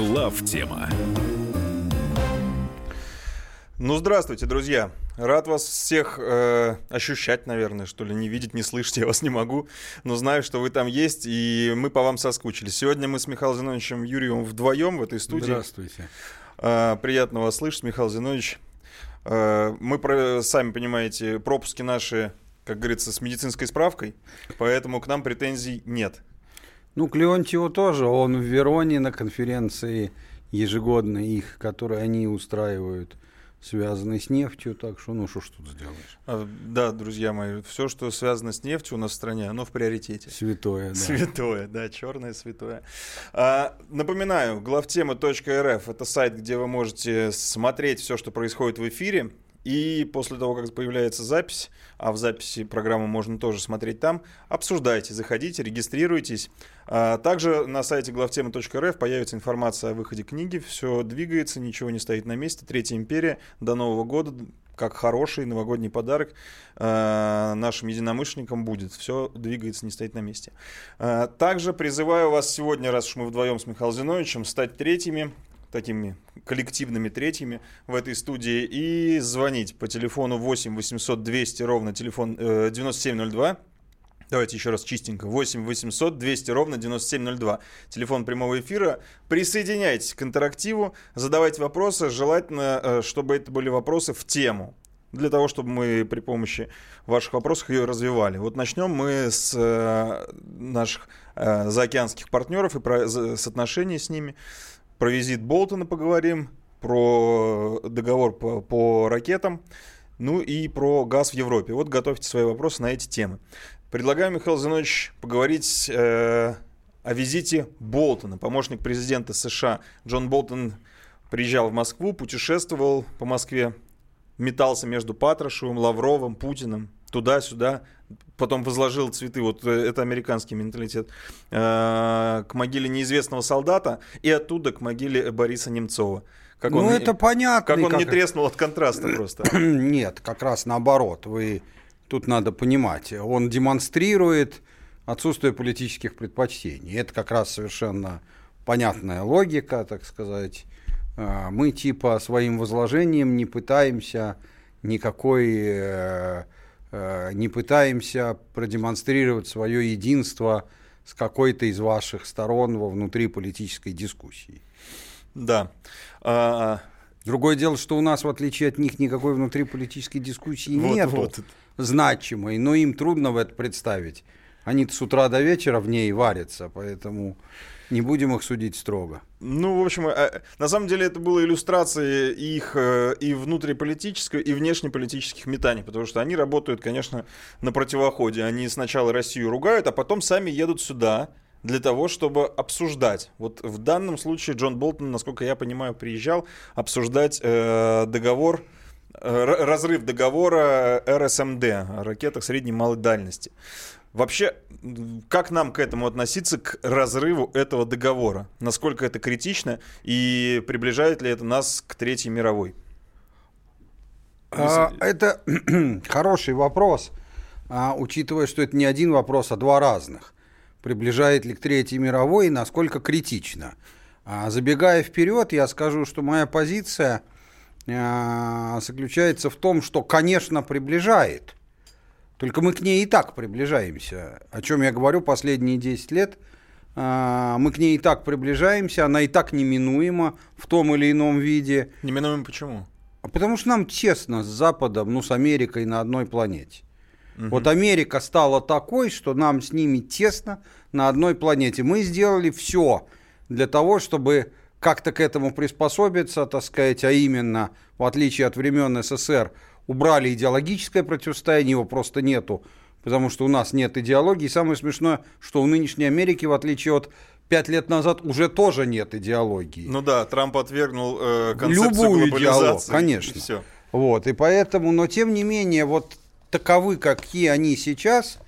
Глав тема. Ну, здравствуйте, друзья. Рад вас всех э, ощущать, наверное, что ли. Не видеть, не слышать я вас не могу. Но знаю, что вы там есть, и мы по вам соскучились. Сегодня мы с Михаилом Зиновичем Юрьевым вдвоем в этой студии. Здравствуйте. Э, приятно вас слышать, Михаил Зинович. Э, мы, про, сами понимаете, пропуски наши, как говорится, с медицинской справкой, поэтому к нам претензий нет. Ну, к Леонтьеву тоже. Он в Вероне на конференции ежегодной их, которые они устраивают связанный с нефтью, так что ну что ж тут сделаешь. А, да, друзья мои, все, что связано с нефтью у нас в стране, оно в приоритете. Святое, да. Святое, да, черное святое. А, напоминаю, главтема.рф это сайт, где вы можете смотреть все, что происходит в эфире. И после того, как появляется запись, а в записи программы можно тоже смотреть там, обсуждайте, заходите, регистрируйтесь. А также на сайте главтема.рф появится информация о выходе книги. Все двигается, ничего не стоит на месте. Третья империя до Нового года как хороший новогодний подарок э, нашим единомышленникам будет. Все двигается, не стоит на месте. Э, также призываю вас сегодня, раз уж мы вдвоем с Михаилом Зиновичем, стать третьими такими коллективными третьими в этой студии и звонить по телефону 8 800 200 ровно телефон э, 9702. Давайте еще раз чистенько. 8 800 200 ровно 9702. Телефон прямого эфира. Присоединяйтесь к интерактиву, задавайте вопросы. Желательно, э, чтобы это были вопросы в тему. Для того, чтобы мы при помощи ваших вопросов ее развивали. Вот начнем мы с э, наших э, заокеанских партнеров и с отношений с ними. Про визит Болтона поговорим, про договор по, по ракетам, ну и про газ в Европе. Вот готовьте свои вопросы на эти темы. Предлагаю, Михаил Зинович, поговорить э, о визите Болтона. Помощник президента США Джон Болтон приезжал в Москву, путешествовал по Москве, метался между Патрушевым, Лавровым, Путиным, туда-сюда, потом возложил цветы, вот э, это американский менталитет, э, к могиле неизвестного солдата и оттуда к могиле Бориса Немцова. Как ну, он, это понятно. Как он как... не треснул от контраста просто. Нет, как раз наоборот. Вы тут надо понимать. Он демонстрирует отсутствие политических предпочтений. Это как раз совершенно понятная логика, так сказать. Э, мы типа своим возложением не пытаемся никакой не пытаемся продемонстрировать свое единство с какой-то из ваших сторон во внутри политической дискуссии. Да. А... Другое дело, что у нас, в отличие от них, никакой внутриполитической дискуссии вот, нет вот. значимой, но им трудно в это представить. Они с утра до вечера в ней варятся, поэтому не будем их судить строго. Ну, в общем, э, на самом деле это была иллюстрация их э, и внутриполитической, и внешнеполитических метаний, потому что они работают, конечно, на противоходе. Они сначала Россию ругают, а потом сами едут сюда для того, чтобы обсуждать. Вот в данном случае Джон Болтон, насколько я понимаю, приезжал обсуждать э, договор, э, разрыв договора РСМД о ракетах средней и малой дальности. Вообще, как нам к этому относиться, к разрыву этого договора? Насколько это критично и приближает ли это нас к Третьей мировой? А, это хороший вопрос, а, учитывая, что это не один вопрос, а два разных. Приближает ли к Третьей мировой и насколько критично? А, забегая вперед, я скажу, что моя позиция а, заключается в том, что, конечно, приближает – только мы к ней и так приближаемся. О чем я говорю последние 10 лет. А, мы к ней и так приближаемся, она и так неминуема в том или ином виде. Неминуема почему? А потому что нам честно с Западом, ну, с Америкой на одной планете. Угу. Вот Америка стала такой, что нам с ними тесно на одной планете. Мы сделали все для того, чтобы как-то к этому приспособиться, так сказать, а именно, в отличие от времен СССР, убрали идеологическое противостояние, его просто нету, потому что у нас нет идеологии. И самое смешное, что у нынешней Америки, в отличие от пять лет назад, уже тоже нет идеологии. Ну да, Трамп отвергнул э, концепцию Любую глобализации. конечно. И все. Вот, и поэтому, но тем не менее, вот таковы, какие они сейчас,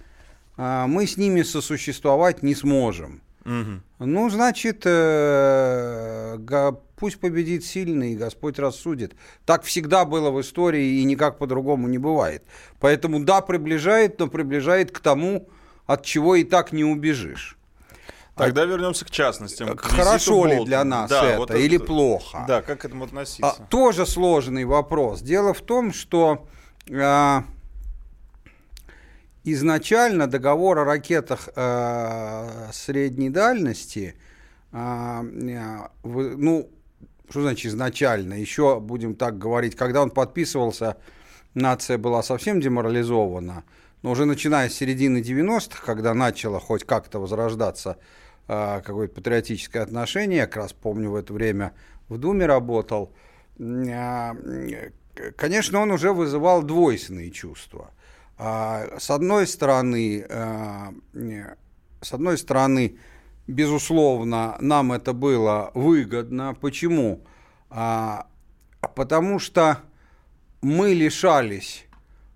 э, мы с ними сосуществовать не сможем. Угу. Ну, значит, э, пусть победит сильный, и Господь рассудит. Так всегда было в истории, и никак по-другому не бывает. Поэтому да, приближает, но приближает к тому, от чего и так не убежишь. Тогда вернемся к частностям. К Хорошо ли для нас да, это, вот это или плохо? Да, как к этому относиться? А, тоже сложный вопрос. Дело в том, что а, изначально договор о ракетах а, средней дальности, а, в, ну, что значит изначально? Еще будем так говорить, когда он подписывался, нация была совсем деморализована, но уже начиная с середины 90-х, когда начало хоть как-то возрождаться э, какое-то патриотическое отношение, я как раз помню в это время в Думе работал, э, конечно, он уже вызывал двойственные чувства. Э, с одной стороны, э, с одной стороны, безусловно, нам это было выгодно. Почему? А, потому что мы лишались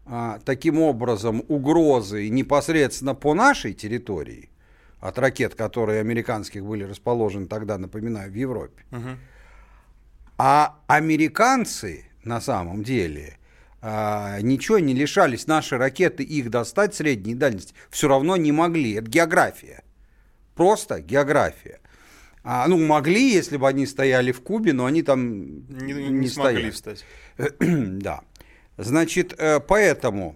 а, таким образом угрозы непосредственно по нашей территории от ракет, которые американских были расположены тогда, напоминаю, в Европе. Угу. А американцы на самом деле а, ничего не лишались. Наши ракеты их достать средней дальности все равно не могли. Это география. Просто география. А, ну, могли, если бы они стояли в Кубе, но они там не, не, не стояли. встать. да. Значит, э, поэтому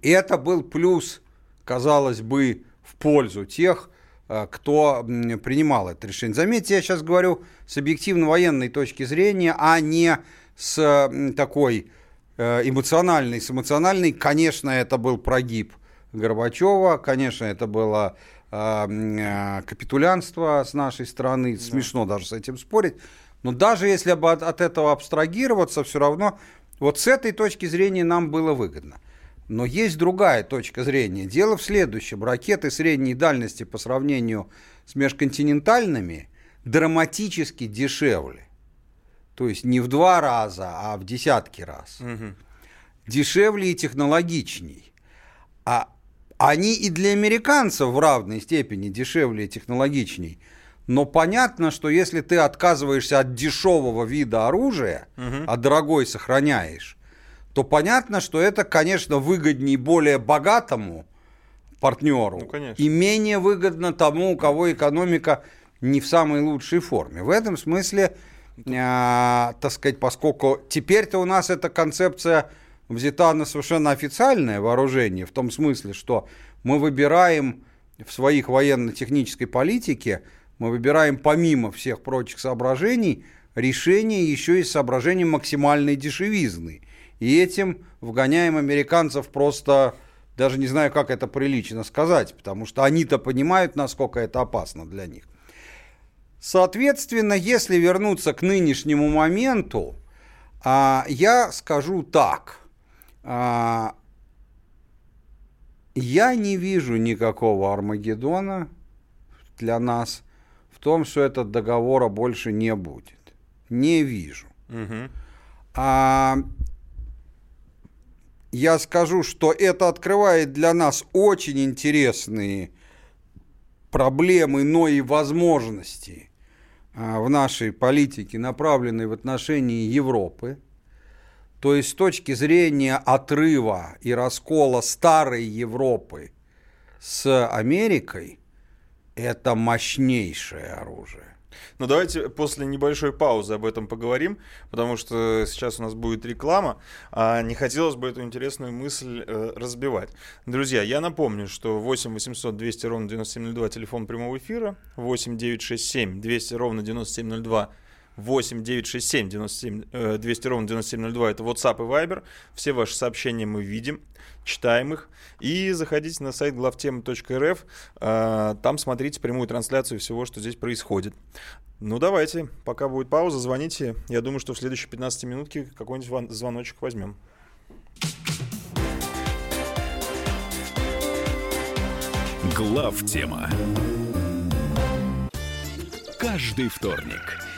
это был плюс, казалось бы, в пользу тех, э, кто принимал это решение. Заметьте, я сейчас говорю с объективно-военной точки зрения, а не с такой э, эмоциональной. С эмоциональной, конечно, это был прогиб Горбачева, конечно, это было капитулянство с нашей стороны, да. смешно даже с этим спорить. Но даже если бы от, от этого абстрагироваться, все равно вот с этой точки зрения нам было выгодно. Но есть другая точка зрения. Дело в следующем. Ракеты средней дальности по сравнению с межконтинентальными драматически дешевле. То есть не в два раза, а в десятки раз. Угу. Дешевле и технологичней. А они и для американцев в равной степени дешевле и технологичней – но понятно, что если ты отказываешься от дешевого вида оружия, угу. а дорогой сохраняешь, то понятно, что это, конечно, выгоднее более богатому партнеру ну, и менее выгодно тому, у кого экономика не в самой лучшей форме. В этом смысле, э, так сказать, поскольку теперь-то у нас эта концепция взята на совершенно официальное вооружение, в том смысле, что мы выбираем в своих военно-технической политике мы выбираем помимо всех прочих соображений решение еще и с соображением максимальной дешевизны. И этим вгоняем американцев просто, даже не знаю, как это прилично сказать, потому что они-то понимают, насколько это опасно для них. Соответственно, если вернуться к нынешнему моменту, а, я скажу так. А, я не вижу никакого Армагеддона для нас в том, что этот договора больше не будет. Не вижу. Угу. А, я скажу, что это открывает для нас очень интересные проблемы, но и возможности в нашей политике, направленной в отношении Европы. То есть с точки зрения отрыва и раскола старой Европы с Америкой – это мощнейшее оружие. Ну, давайте после небольшой паузы об этом поговорим, потому что сейчас у нас будет реклама, а не хотелось бы эту интересную мысль э, разбивать. Друзья, я напомню, что 8 800 200 ровно 9702 телефон прямого эфира, 8 967 200 ровно 9702 8 967 97, 200 ровно 9702 это WhatsApp и Viber. Все ваши сообщения мы видим, читаем их. И заходите на сайт главтемы.рф, а, там смотрите прямую трансляцию всего, что здесь происходит. Ну давайте, пока будет пауза, звоните. Я думаю, что в следующие 15 минутки какой-нибудь звоночек возьмем. Глав тема. Каждый вторник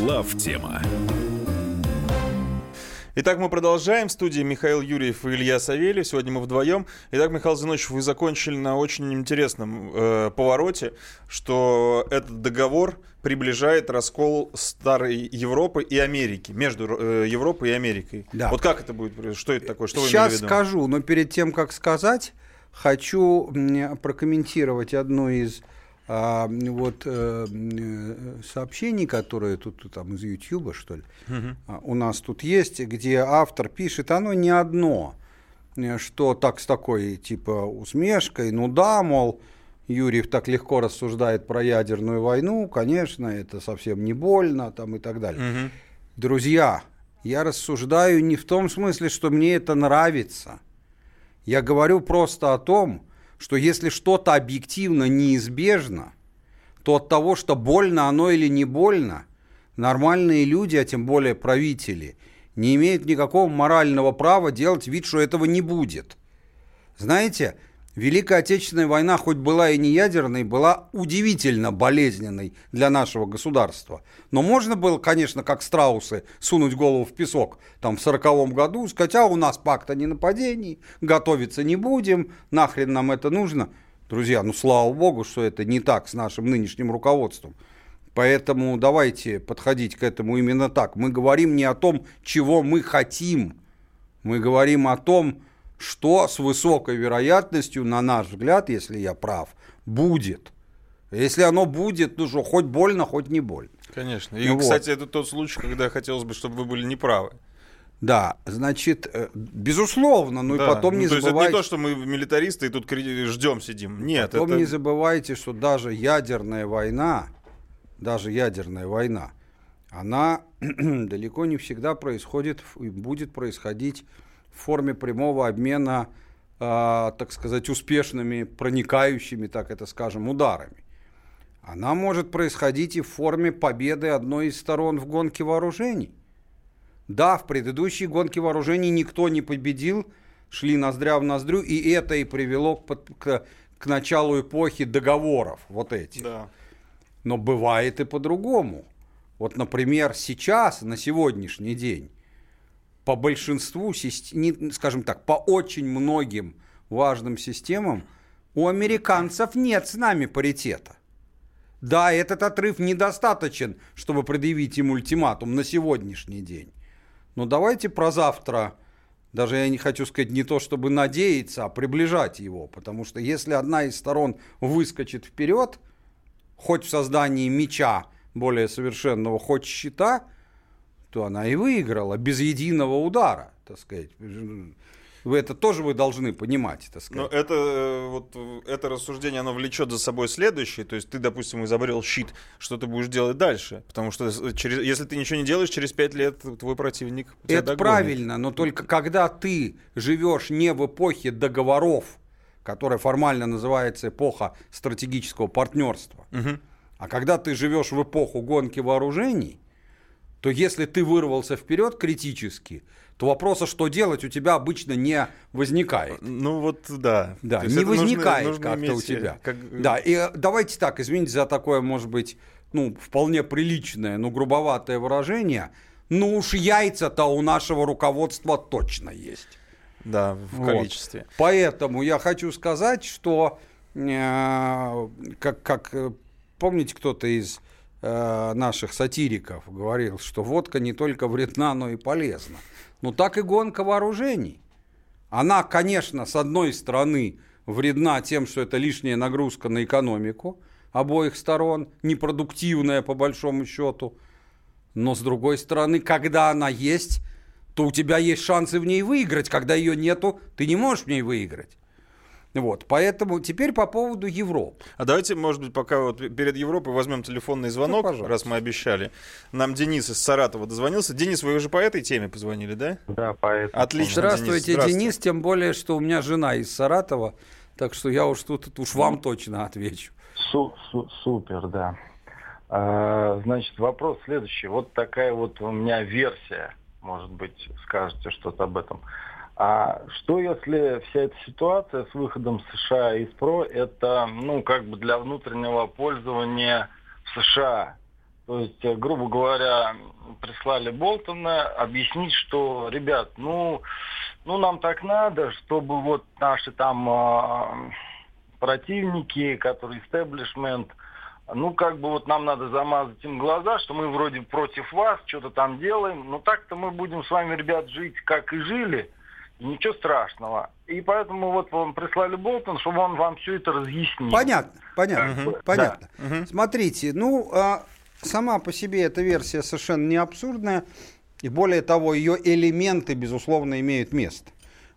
Глав тема. Итак, мы продолжаем. В студии Михаил Юрьев и Илья Савельев. Сегодня мы вдвоем. Итак, Михаил Зинович, вы закончили на очень интересном э, повороте, что этот договор приближает раскол старой Европы и Америки, между э, Европой и Америкой. Да. Вот как это будет? Что это такое? Что вы Сейчас имели в виду? скажу, но перед тем, как сказать, хочу прокомментировать одну из а, вот э, м, сообщений, которые тут там из Ютьюба, что ли, а, у нас тут есть, где автор пишет, оно не одно, э, что так с такой типа усмешкой, ну да, мол, Юрьев так легко рассуждает про ядерную войну, конечно, это совсем не больно, там и так далее. Мгм. Друзья, я рассуждаю не в том смысле, что мне это нравится. Я говорю просто о том, что если что-то объективно неизбежно, то от того, что больно оно или не больно, нормальные люди, а тем более правители, не имеют никакого морального права делать вид, что этого не будет. Знаете, Великая Отечественная война, хоть была и не ядерной, была удивительно болезненной для нашего государства. Но можно было, конечно, как страусы, сунуть голову в песок там в сороковом году, сказать, а у нас пакт о ненападении, готовиться не будем, нахрен нам это нужно. Друзья, ну слава богу, что это не так с нашим нынешним руководством. Поэтому давайте подходить к этому именно так. Мы говорим не о том, чего мы хотим. Мы говорим о том, что с высокой вероятностью, на наш взгляд, если я прав, будет. Если оно будет, ну что, хоть больно, хоть не больно. Конечно. И, Ну вот. кстати, это тот случай, когда хотелось бы, чтобы вы были неправы. Да, значит, э, безусловно, ну Да. и потом не то есть забывайте... это не то, что мы милитаристы и тут ждем сидим. Нет, Потом это... не забывайте, что даже ядерная война, даже ядерная война, она далеко не всегда происходит и будет происходить в форме прямого обмена, а, так сказать, успешными, проникающими, так это скажем, ударами. Она может происходить и в форме победы одной из сторон в гонке вооружений. Да, в предыдущей гонке вооружений никто не победил, шли ноздря в ноздрю, и это и привело к, к- к началу эпохи договоров, вот эти. Да. Но бывает и по-другому. Вот, например, сейчас, на сегодняшний день, по большинству, не- скажем так, по очень многим важным системам у американцев нет с нами паритета. Да, этот отрыв недостаточен, чтобы предъявить им ультиматум на сегодняшний день. Но давайте про завтра, даже я не хочу сказать не то, чтобы надеяться, а приближать его. Потому что если одна из сторон выскочит вперед, хоть в создании меча более совершенного, хоть щита, то она и выиграла без единого удара, так сказать. Вы это тоже вы должны понимать, так Но сказать. это, э, вот, это рассуждение, оно влечет за собой следующее. То есть ты, допустим, изобрел щит, что ты будешь делать дальше? Потому что через, если ты ничего не делаешь, через пять лет твой противник тебя Это догонит. правильно, но только когда ты живешь не в эпохе договоров, которая формально называется эпоха стратегического партнерства, Мгм. а когда ты живешь в эпоху гонки вооружений, то если ты вырвался вперед критически, то вопроса, что делать, у тебя обычно не возникает. Ну вот, да. Да, То не возникает как-то у э, тебя. как- Да, и э, давайте так, извините за такое, может быть, ну, вполне приличное, но грубоватое выражение. Ну уж яйца-то у нашего руководства точно есть. Да, в Вот. количестве. Поэтому я хочу сказать, что э, как, как э, помните, кто-то из э, наших сатириков говорил, что водка не только вредна, но и полезна. Ну так и гонка вооружений. Она, конечно, с одной стороны вредна тем, что это лишняя нагрузка на экономику обоих сторон, непродуктивная по большому счету. Но с другой стороны, когда она есть, то у тебя есть шансы в ней выиграть. Когда ее нету, ты не можешь в ней выиграть. Вот, поэтому теперь по поводу Европы. А давайте, может быть, пока вот перед Европой возьмем телефонный звонок, пожалуйста. раз мы обещали. Нам Денис из Саратова дозвонился. Денис, вы уже по этой теме позвонили, да? Да, поэтому. Отлично. Здравствуйте, Денис, Денис, здравствуйте. тем более, что у меня жена из Саратова, Так что я уж тут, тут уж вам точно отвечу. Су -су Супер, да. А, значит, вопрос следующий. Вот такая вот у меня версия. Может быть, скажете что-то об этом. А что если вся эта ситуация с выходом США из ПРО, это, ну, как бы для внутреннего пользования в США? То есть, э, грубо говоря, прислали Болтона объяснить, что, ребят, ну, ну нам так надо, чтобы вот наши там э, противники, которые истеблишмент, ну, как бы вот нам надо замазать им глаза, что мы вроде против вас, что-то там делаем, но так-то мы будем с вами, ребят, жить, как и жили – ничего страшного. И поэтому вот вам прислали Болтон, чтобы он вам все это разъяснил. Понятно, понятно, угу. понятно. Да. Угу. Смотрите, ну, а, сама по себе эта версия совершенно не абсурдная. И более того, ее элементы, безусловно, имеют место.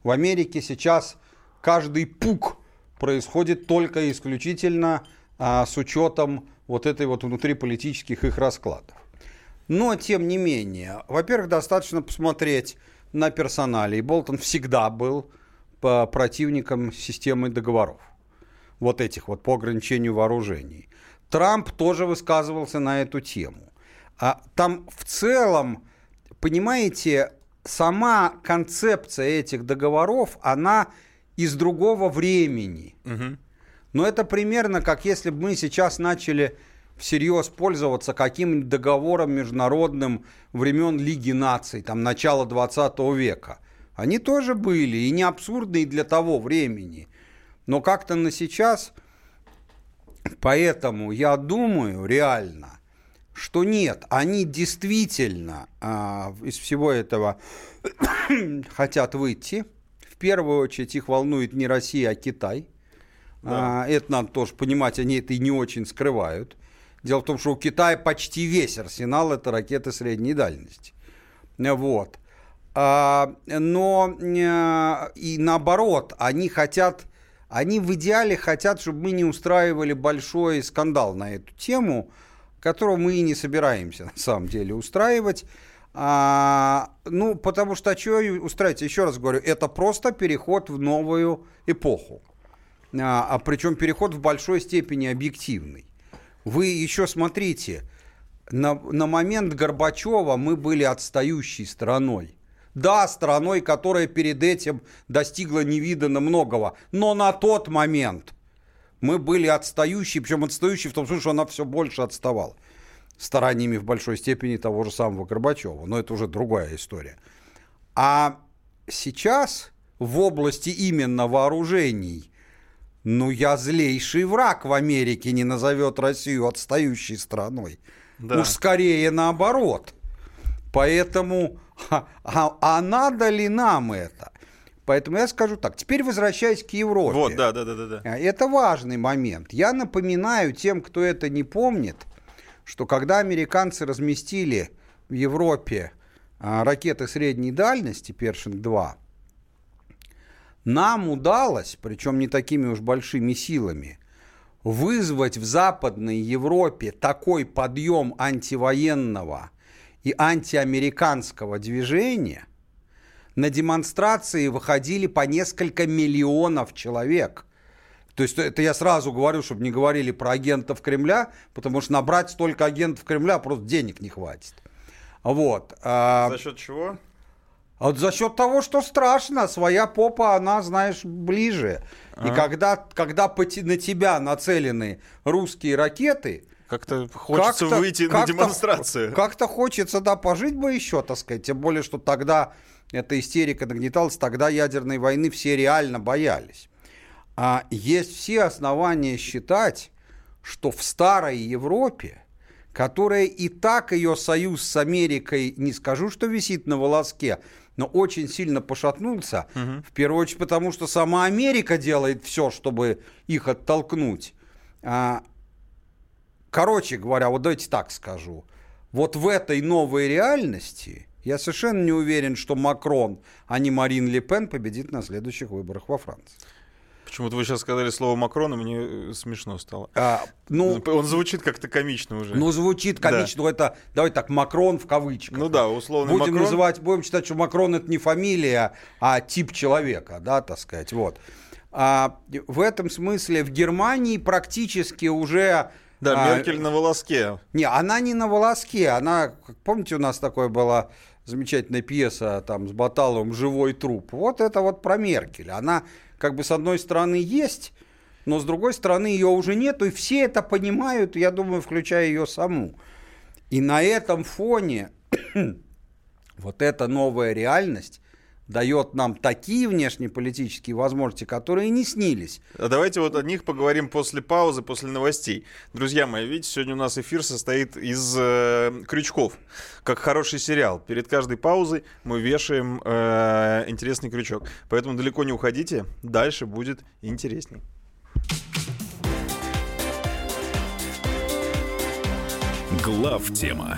В Америке сейчас каждый пук происходит только исключительно а, с учетом вот этой вот внутриполитических их раскладов. Но, тем не менее, во-первых, достаточно посмотреть на персонале. И Болтон всегда был по противником системы договоров. Вот этих вот по ограничению вооружений. Трамп тоже высказывался на эту тему. А там в целом, понимаете, сама концепция этих договоров, она из другого времени. Угу. Но это примерно как если бы мы сейчас начали всерьез пользоваться каким-нибудь договором международным времен Лиги наций, там, начала 20 века. Они тоже были, и не абсурдные для того времени. Но как-то на сейчас, поэтому я думаю реально, что нет, они действительно а, из всего этого хотят выйти. В первую очередь их волнует не Россия, а Китай. Да. А, это надо тоже понимать, они это и не очень скрывают. Дело в том, что у Китая почти весь арсенал это ракеты средней дальности. Вот. А, но э, и наоборот, они хотят, они в идеале хотят, чтобы мы не устраивали большой скандал на эту тему, которого мы и не собираемся на самом деле устраивать. А, ну, потому что а что устраивать? Еще раз говорю, это просто переход в новую эпоху. А, а причем переход в большой степени объективный. Вы еще смотрите, на, на момент Горбачева мы были отстающей страной. Да, страной, которая перед этим достигла невиданно многого, но на тот момент мы были отстающие, причем отстающие в том смысле, что она все больше отставала стараниями в большой степени того же самого Горбачева. Но это уже другая история. А сейчас в области именно вооружений ну, я злейший враг в Америке не назовет Россию отстающей страной. Да. Уж скорее наоборот. Поэтому, а, а, а надо ли нам это? Поэтому я скажу так. Теперь возвращаясь к Европе. Вот, да, да, да, да. да. А, это важный момент. Я напоминаю тем, кто это не помнит, что когда американцы разместили в Европе а, ракеты средней дальности Першинг-2, нам удалось, причем не такими уж большими силами, вызвать в Западной Европе такой подъем антивоенного и антиамериканского движения, на демонстрации выходили по несколько миллионов человек. То есть это я сразу говорю, чтобы не говорили про агентов Кремля, потому что набрать столько агентов Кремля просто денег не хватит. Вот. А За счет чего? А вот за счет того, что страшно, своя попа, она, знаешь, ближе. А. И когда, когда на тебя нацелены русские ракеты, как-то хочется как выйти как на демонстрацию. Как-то хочется, да, пожить бы еще, так сказать. Тем более, что тогда эта истерика нагнеталась, тогда ядерной войны все реально боялись. А есть все основания считать, что в старой Европе, которая и так ее союз с Америкой, не скажу, что висит на волоске, но очень сильно пошатнулся. Угу. В первую очередь потому, что сама Америка делает все, чтобы их оттолкнуть. А, короче говоря, вот давайте так скажу. Вот в этой новой реальности я совершенно не уверен, что Макрон, а не Марин Ле Пен победит на следующих выборах во Франции. Почему-то вы сейчас сказали слово Макрон, и мне э, смешно стало. А, ну, Он звучит как-то комично уже. Ну, звучит комично. Да. Это, давай так, Макрон в кавычках. Ну да, условно Будем Макрон. называть, будем считать, что Макрон это не фамилия, а тип человека, да, так сказать, вот. А, в этом смысле в Германии практически уже... Да, а, Меркель на волоске. Не, она не на волоске, она, помните, у нас такое была замечательная пьеса там с Баталовым «Живой труп». Вот это вот про Меркель. Она как бы с одной стороны есть, но с другой стороны ее уже нету, и все это понимают, я думаю, включая ее саму. И на этом фоне вот эта новая реальность дает нам такие внешнеполитические возможности, которые не снились. А давайте вот о них поговорим после паузы, после новостей. Друзья мои, видите, сегодня у нас эфир состоит из э, крючков, как хороший сериал. Перед каждой паузой мы вешаем э, интересный крючок. Поэтому далеко не уходите, дальше будет интересней. Глав тема.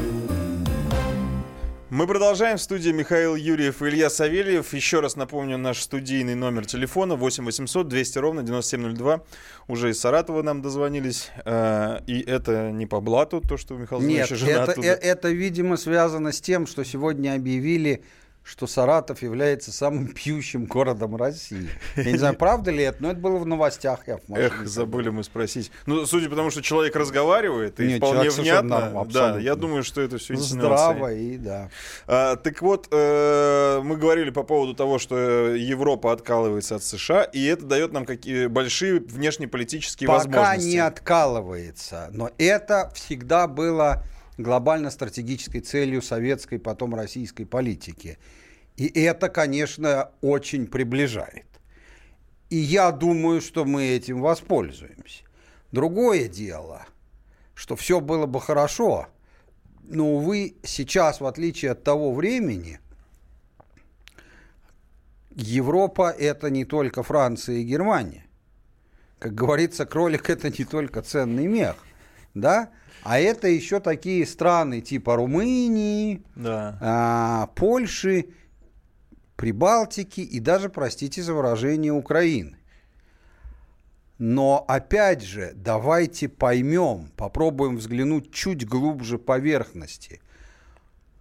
Мы продолжаем. В студии Михаил Юрьев и Илья Савельев. Еще раз напомню наш студийный номер телефона 8 800 200 ровно 9702. Уже из Саратова нам дозвонились. Э, И это не по блату, то, что Михаил Нет, Зинович жена это, оттуда. э- это, видимо, связано с тем, что сегодня объявили, что Саратов является самым пьющим городом России. Я не знаю, правда ли это, но это было в новостях. Я в машине Эх, забыли мы спросить. Ну, судя по тому, что человек разговаривает, и Нет, вполне внятно. норм, да, я думаю, что это все Здраво и да. А, так вот, э, мы говорили по поводу того, что Европа откалывается от США, и это дает нам какие большие внешнеполитические Пока возможности. не откалывается, но это всегда было глобально-стратегической целью советской, потом российской политики. И это, конечно, очень приближает. И я думаю, что мы этим воспользуемся. Другое дело, что все было бы хорошо, но, увы, сейчас, в отличие от того времени, Европа – это не только Франция и Германия. Как говорится, кролик – это не только ценный мех, да? А это еще такие страны типа Румынии, Да. а, Польши, Прибалтики и даже, простите за выражение, Украины. Но опять же, давайте поймем, попробуем взглянуть чуть глубже поверхности.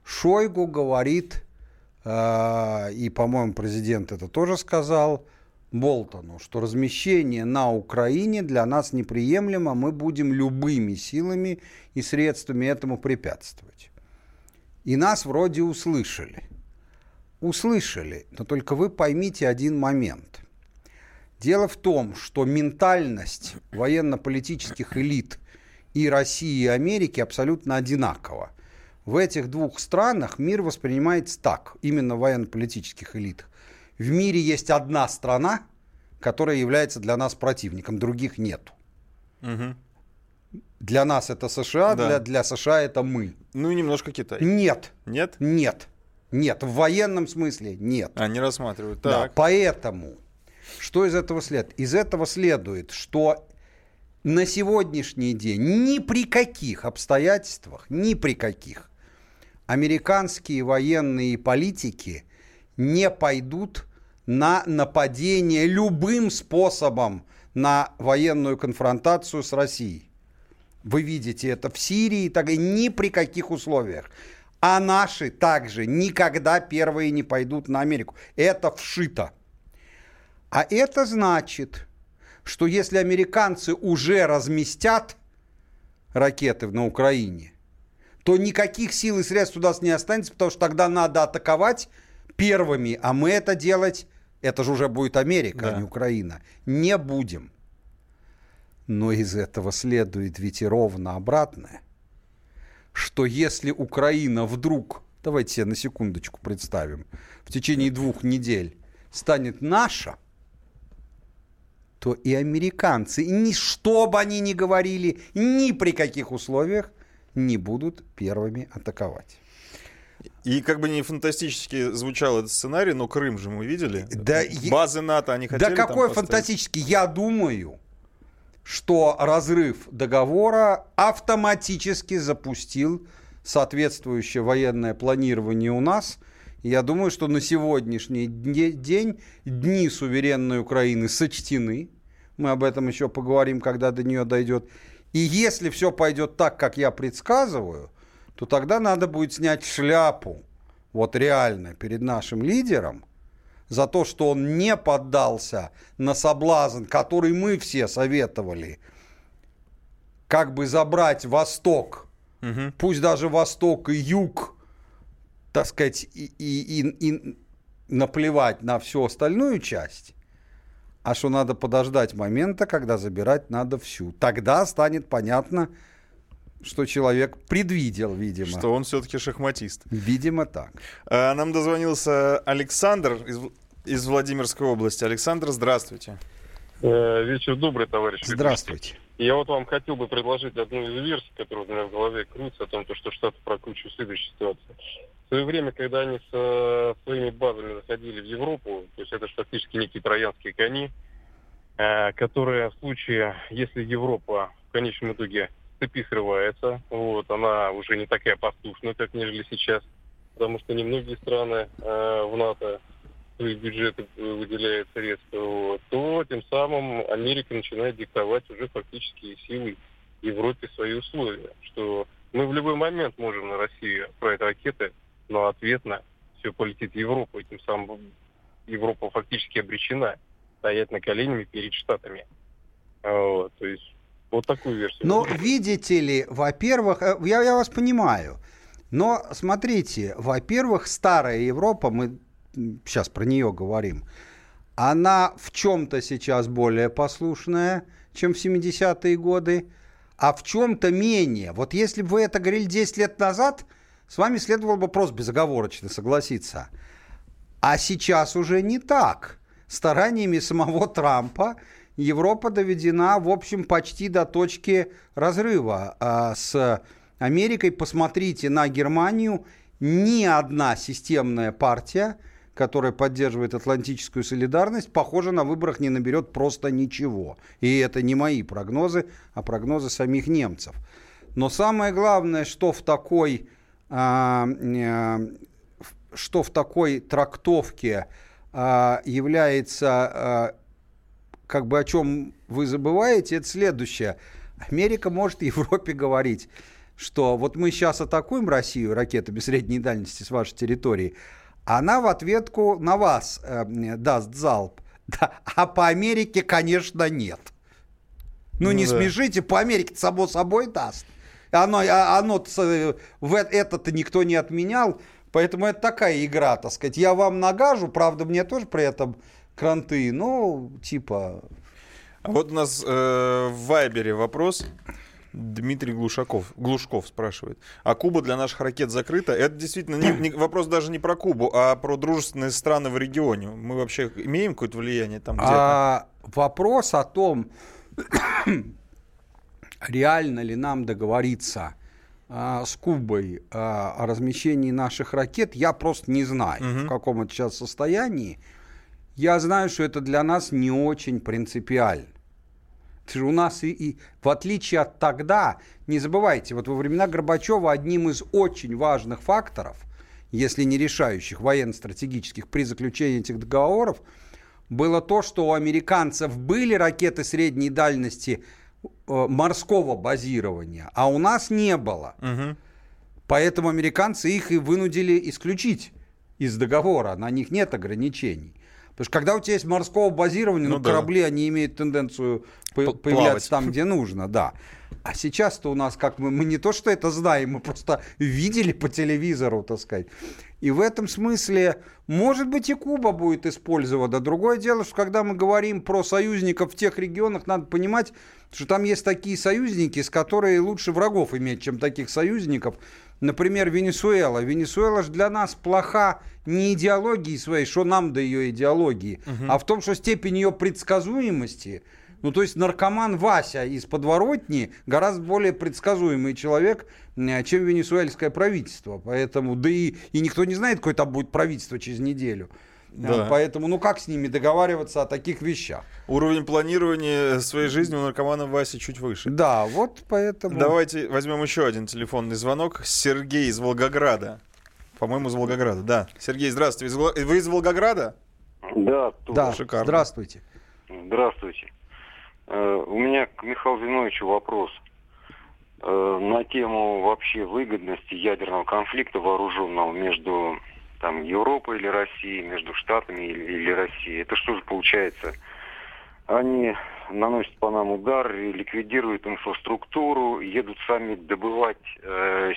Шойгу говорит, э, и, по-моему, президент это тоже сказал, Болтону, что размещение на Украине для нас неприемлемо, мы будем любыми силами и средствами этому препятствовать. И нас вроде услышали. Услышали, но только вы поймите один момент. Дело в том, что ментальность военно-политических элит и России, и Америки абсолютно одинакова. В этих двух странах мир воспринимается так, именно военно-политических элитах. В мире есть одна страна, которая является для нас противником, других нету. Мгм. Для нас это США, Да. для, для США это мы. Ну и немножко Китай. Нет, Нет? нет, нет, в военном смысле нет. А, не рассматривают. Да, Так. поэтому, что из этого следует? Из этого следует, что на сегодняшний день ни при каких обстоятельствах, ни при каких американские военные политики не пойдут на нападение любым способом на военную конфронтацию с Россией. Вы видите это в Сирии, так и ни при каких условиях. А наши также никогда первые не пойдут на Америку. Это вшито. А это значит, что если американцы уже разместят ракеты на Украине, то никаких сил и средств у нас не останется, потому что тогда надо атаковать первыми, а мы это делать, это же уже будет Америка, Да. а не Украина, не будем. Но из этого следует ведь и ровно обратное, что если Украина вдруг, давайте себе на секундочку представим, в течение двух недель станет наша, то и американцы, ни что бы они ни говорили, ни при каких условиях не будут первыми атаковать. И как бы не фантастически звучал этот сценарий, но Крым же мы видели. Да е- Базы НАТО они хотели Да какой фантастический. Я думаю, что разрыв договора автоматически запустил соответствующее военное планирование у нас. Я думаю, что на сегодняшний день дни суверенной Украины сочтены. Мы об этом еще поговорим, когда до нее дойдет. И если все пойдет так, как я предсказываю, то тогда надо будет снять шляпу, вот реально, перед нашим лидером, за то, что он не поддался на соблазн, который мы все советовали, как бы забрать Восток, Мгм. пусть даже Восток и Юг, так сказать, и, и- и- и наплевать на всю остальную часть, а что надо подождать момента, когда забирать надо всю. Тогда станет понятно, что человек предвидел, видимо. Что он все-таки шахматист. Видимо, так. А, Нам дозвонился Александр из, из Владимирской области. Александр, здравствуйте. Э, Вечер добрый, товарищ. Здравствуйте. Я вот вам хотел бы предложить одну из версий, которая у меня в голове крутится, о том, то, что Штаты прокручивают следующую ситуацию. В свое время, когда они с э, своими базами заходили в Европу, то есть это ж фактически некие троянские кони, э, которые в случае, если Европа в конечном итоге цепи срывается, вот, она уже не такая послушная, как нежели сейчас, потому что немногие страны э, в НАТО свои бюджеты выделяют средства, вот, то тем самым Америка начинает диктовать уже фактически силой Европе свои условия, что мы в любой момент можем на Россию отправить ракеты, но ответно все полетит в Европу, и тем самым Европа фактически обречена стоять на коленями перед Штатами. Вот, то есть вот такую версию. Но видите ли, во-первых, э, я, я вас понимаю, но смотрите, во-первых, старая Европа, мы сейчас про нее говорим, она в чем-то сейчас более послушная, чем в 70-е годы, а в чем-то менее. Вот если бы вы это говорили 10 лет назад, с вами следовало бы просто безоговорочно согласиться. А сейчас уже не так. Стараниями самого Трампа Европа доведена, в общем, почти до точки разрыва а, с Америкой. Посмотрите на Германию. Ни одна системная партия, которая поддерживает атлантическую солидарность, похоже, на выборах не наберет просто ничего. И это не мои прогнозы, а прогнозы самих немцев. Но самое главное, что в такой а, а, что в такой трактовке а, является, а, как бы о чем вы забываете, это следующее. Америка может Европе говорить, что вот мы сейчас атакуем Россию ракетами средней дальности с вашей территории, она в ответку на вас э, даст залп. Да, а по Америке, конечно, нет. Ну, Ну не да. смешите, по Америке само собой даст. Оно, а- оно в это-то никто не отменял, поэтому это такая игра, так сказать. Я вам нагажу, правда, мне тоже при этом кранты, ну, типа... А вот у нас э, в Вайбере вопрос. Дмитрий Глушаков, Глушков спрашивает. А Куба для наших ракет закрыта? Это действительно не- не- вопрос даже не про Кубу, а про дружественные страны в регионе. Мы вообще имеем какое-то влияние там где-то? А вопрос о том, реально ли нам договориться а, с Кубой а, о размещении наших ракет, я просто не знаю, Мгм. в каком это сейчас состоянии. Я знаю, что это для нас не очень принципиально. Это же у нас и, и в отличие от тогда, не забывайте, вот во времена Горбачева одним из очень важных факторов, если не решающих военно-стратегических при заключении этих договоров, было то, что у американцев были ракеты средней дальности э, морского базирования, а у нас не было. Мгм. Поэтому американцы их и вынудили исключить из договора. На них нет ограничений. Потому что когда у тебя есть морского базирования, ну, Ну да. корабли, они имеют тенденцию по- появляться плавать. там, где нужно, да. А сейчас-то у нас, как мы, мы не то что это знаем, мы просто видели по телевизору, так сказать. И в этом смысле, может быть, и Куба будет использована. Другое дело, что когда мы говорим про союзников в тех регионах, надо понимать, что там есть такие союзники, с которыми лучше врагов иметь, чем таких союзников. Например, Венесуэла. Венесуэла же для нас плоха не идеологией своей, что нам до ее идеологии, а в том, что степень ее предсказуемости Ну, то есть наркоман Вася из подворотни гораздо более предсказуемый человек, чем венесуэльское правительство. Поэтому, да и, и никто не знает, какое там будет правительство через неделю. Да. Поэтому, ну как с ними договариваться о таких вещах? Уровень планирования своей жизни у наркомана Васи чуть выше. Да, вот поэтому... Давайте возьмем еще один телефонный звонок. Сергей из Волгограда. По-моему, из Волгограда, да. Сергей, здравствуйте. Вы из Волгограда? Да, тут. Да, шикарно. здравствуйте. Здравствуйте. Э, У меня к Михаилу Зиновичу вопрос. Э, На тему вообще выгодности ядерного конфликта вооруженного между там, Европой или Россией, между Штатами или, или Россией. Это что же получается? Они наносят по нам удар, ликвидируют инфраструктуру, едут сами добывать э,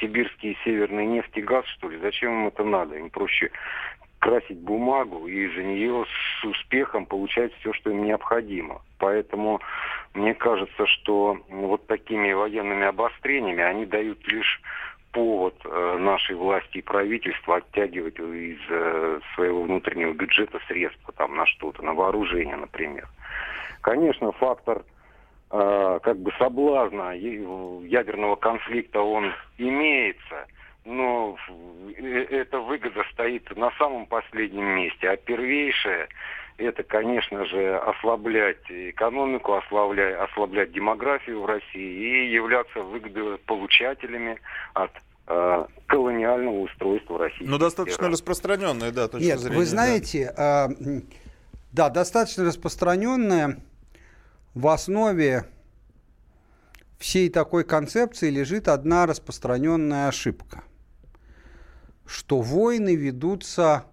сибирский и северный нефть и газ, что ли? Зачем им это надо? Им проще красить бумагу и за нее с успехом получать все, что им необходимо. Поэтому мне кажется, что вот такими военными обострениями они дают лишь повод э, нашей власти и правительства оттягивать из э, своего внутреннего бюджета средства там на что-то, на вооружение, например. Конечно, фактор э, как бы соблазна ядерного конфликта он имеется, но эта выгода стоит на самом последнем месте, а первейшее это, конечно же, ослаблять экономику, ослаблять, ослаблять демографию в России и являться выгодополучателями от э, колониального устройства России. Ну, достаточно распространенная, да, точка Нет, зрения. вы да. знаете, а, м, да, достаточно распространенная в основе всей такой концепции лежит одна распространенная ошибка, что войны ведутся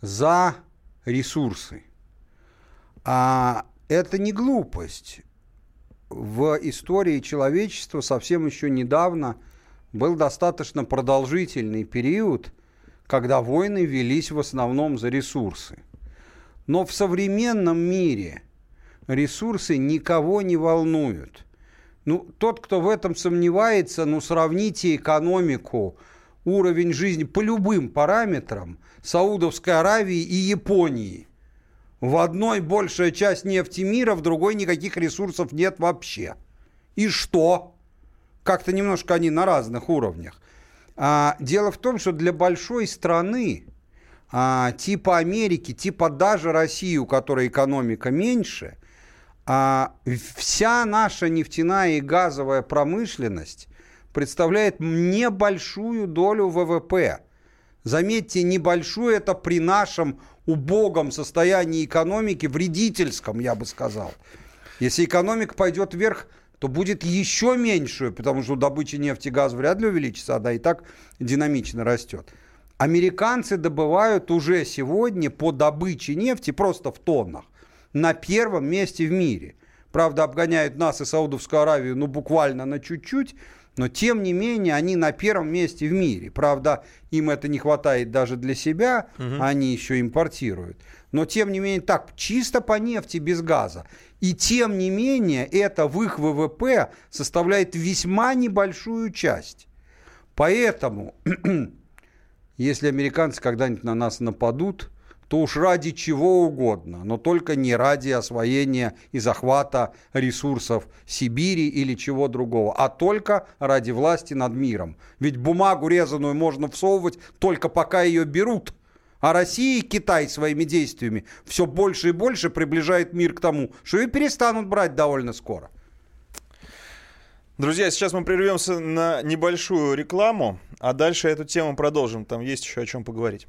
за ресурсы. А это не глупость. В истории человечества совсем еще недавно был достаточно продолжительный период, когда войны велись в основном за ресурсы. Но в современном мире ресурсы никого не волнуют. Ну, тот, кто в этом сомневается, ну, сравните экономику, уровень жизни по любым параметрам Саудовской Аравии и Японии. В одной большая часть нефти мира, в другой никаких ресурсов нет вообще. И что? Как-то немножко они на разных уровнях. А, дело в том, что для большой страны, а, типа Америки, типа даже России, у которой экономика меньше, а, вся наша нефтяная и газовая промышленность представляет небольшую долю ВВП. Заметьте, небольшую это при нашем убогом состоянии экономики, вредительском, я бы сказал. Если экономика пойдет вверх, то будет еще меньшую, потому что добыча нефти и газа вряд ли увеличится, она и так динамично растет. Американцы добывают уже сегодня по добыче нефти просто в тоннах на первом месте в мире. Правда, обгоняют нас и Саудовскую Аравию, ну, буквально на чуть-чуть, но тем не менее они на первом месте в мире. Правда, им это не хватает даже для себя, они еще импортируют. Но тем не менее так, чисто по нефти без газа. И тем не менее это в их ВВП составляет весьма небольшую часть. Поэтому, если американцы когда-нибудь на нас нападут, то уж ради чего угодно, но только не ради освоения и захвата ресурсов Сибири или чего другого, а только ради власти над миром. Ведь бумагу резаную можно всовывать только пока ее берут. А Россия и Китай своими действиями все больше и больше приближает мир к тому, что ее перестанут брать довольно скоро. Друзья, сейчас мы прервемся на небольшую рекламу, а дальше эту тему продолжим. Там есть еще о чем поговорить.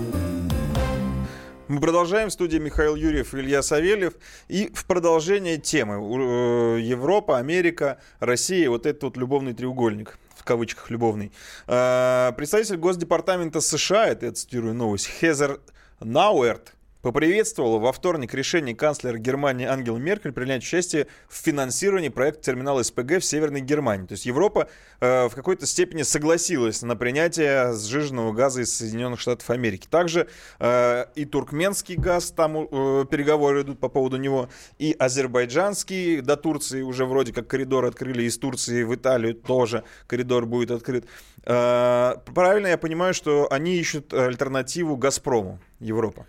Мы продолжаем. В студии Михаил Юрьев Илья Савельев. И в продолжение темы э, Европа, Америка, Россия, вот этот вот любовный треугольник в кавычках любовный. Э, Представитель Госдепартамента США, это я цитирую новость, Хезер Науэрт, поприветствовала во вторник решение канцлера Германии Ангела Меркель принять участие в финансировании проекта терминала СПГ в Северной Германии. То есть Европа э, в какой-то степени согласилась на принятие сжиженного газа из Соединенных Штатов Америки. Также э, и туркменский газ, там э, переговоры идут по поводу него, и азербайджанский до Турции уже вроде как коридор открыли, из Турции в Италию тоже коридор будет открыт. Э, правильно я понимаю, что они ищут альтернативу Газпрому, Европа?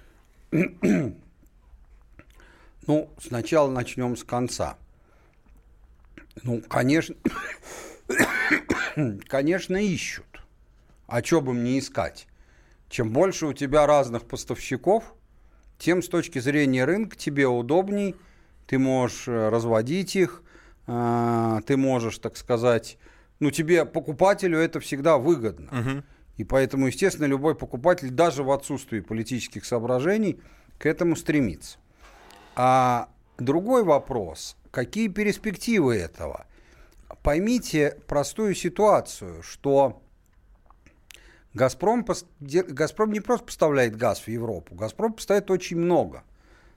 Ну, сначала начнем с конца. Ну, конечно, конечно, ищут. А что бы мне искать? Чем больше у тебя разных поставщиков, тем с точки зрения рынка тебе удобней. Ты можешь э, разводить их, э, ты можешь, так сказать, ну, тебе, покупателю, это всегда выгодно. Угу. И поэтому, естественно, любой покупатель, даже в отсутствии политических соображений, к этому стремится. А другой вопрос, какие перспективы этого? Поймите простую ситуацию, что Газпром, Газпром не просто поставляет газ в Европу, Газпром поставляет очень много.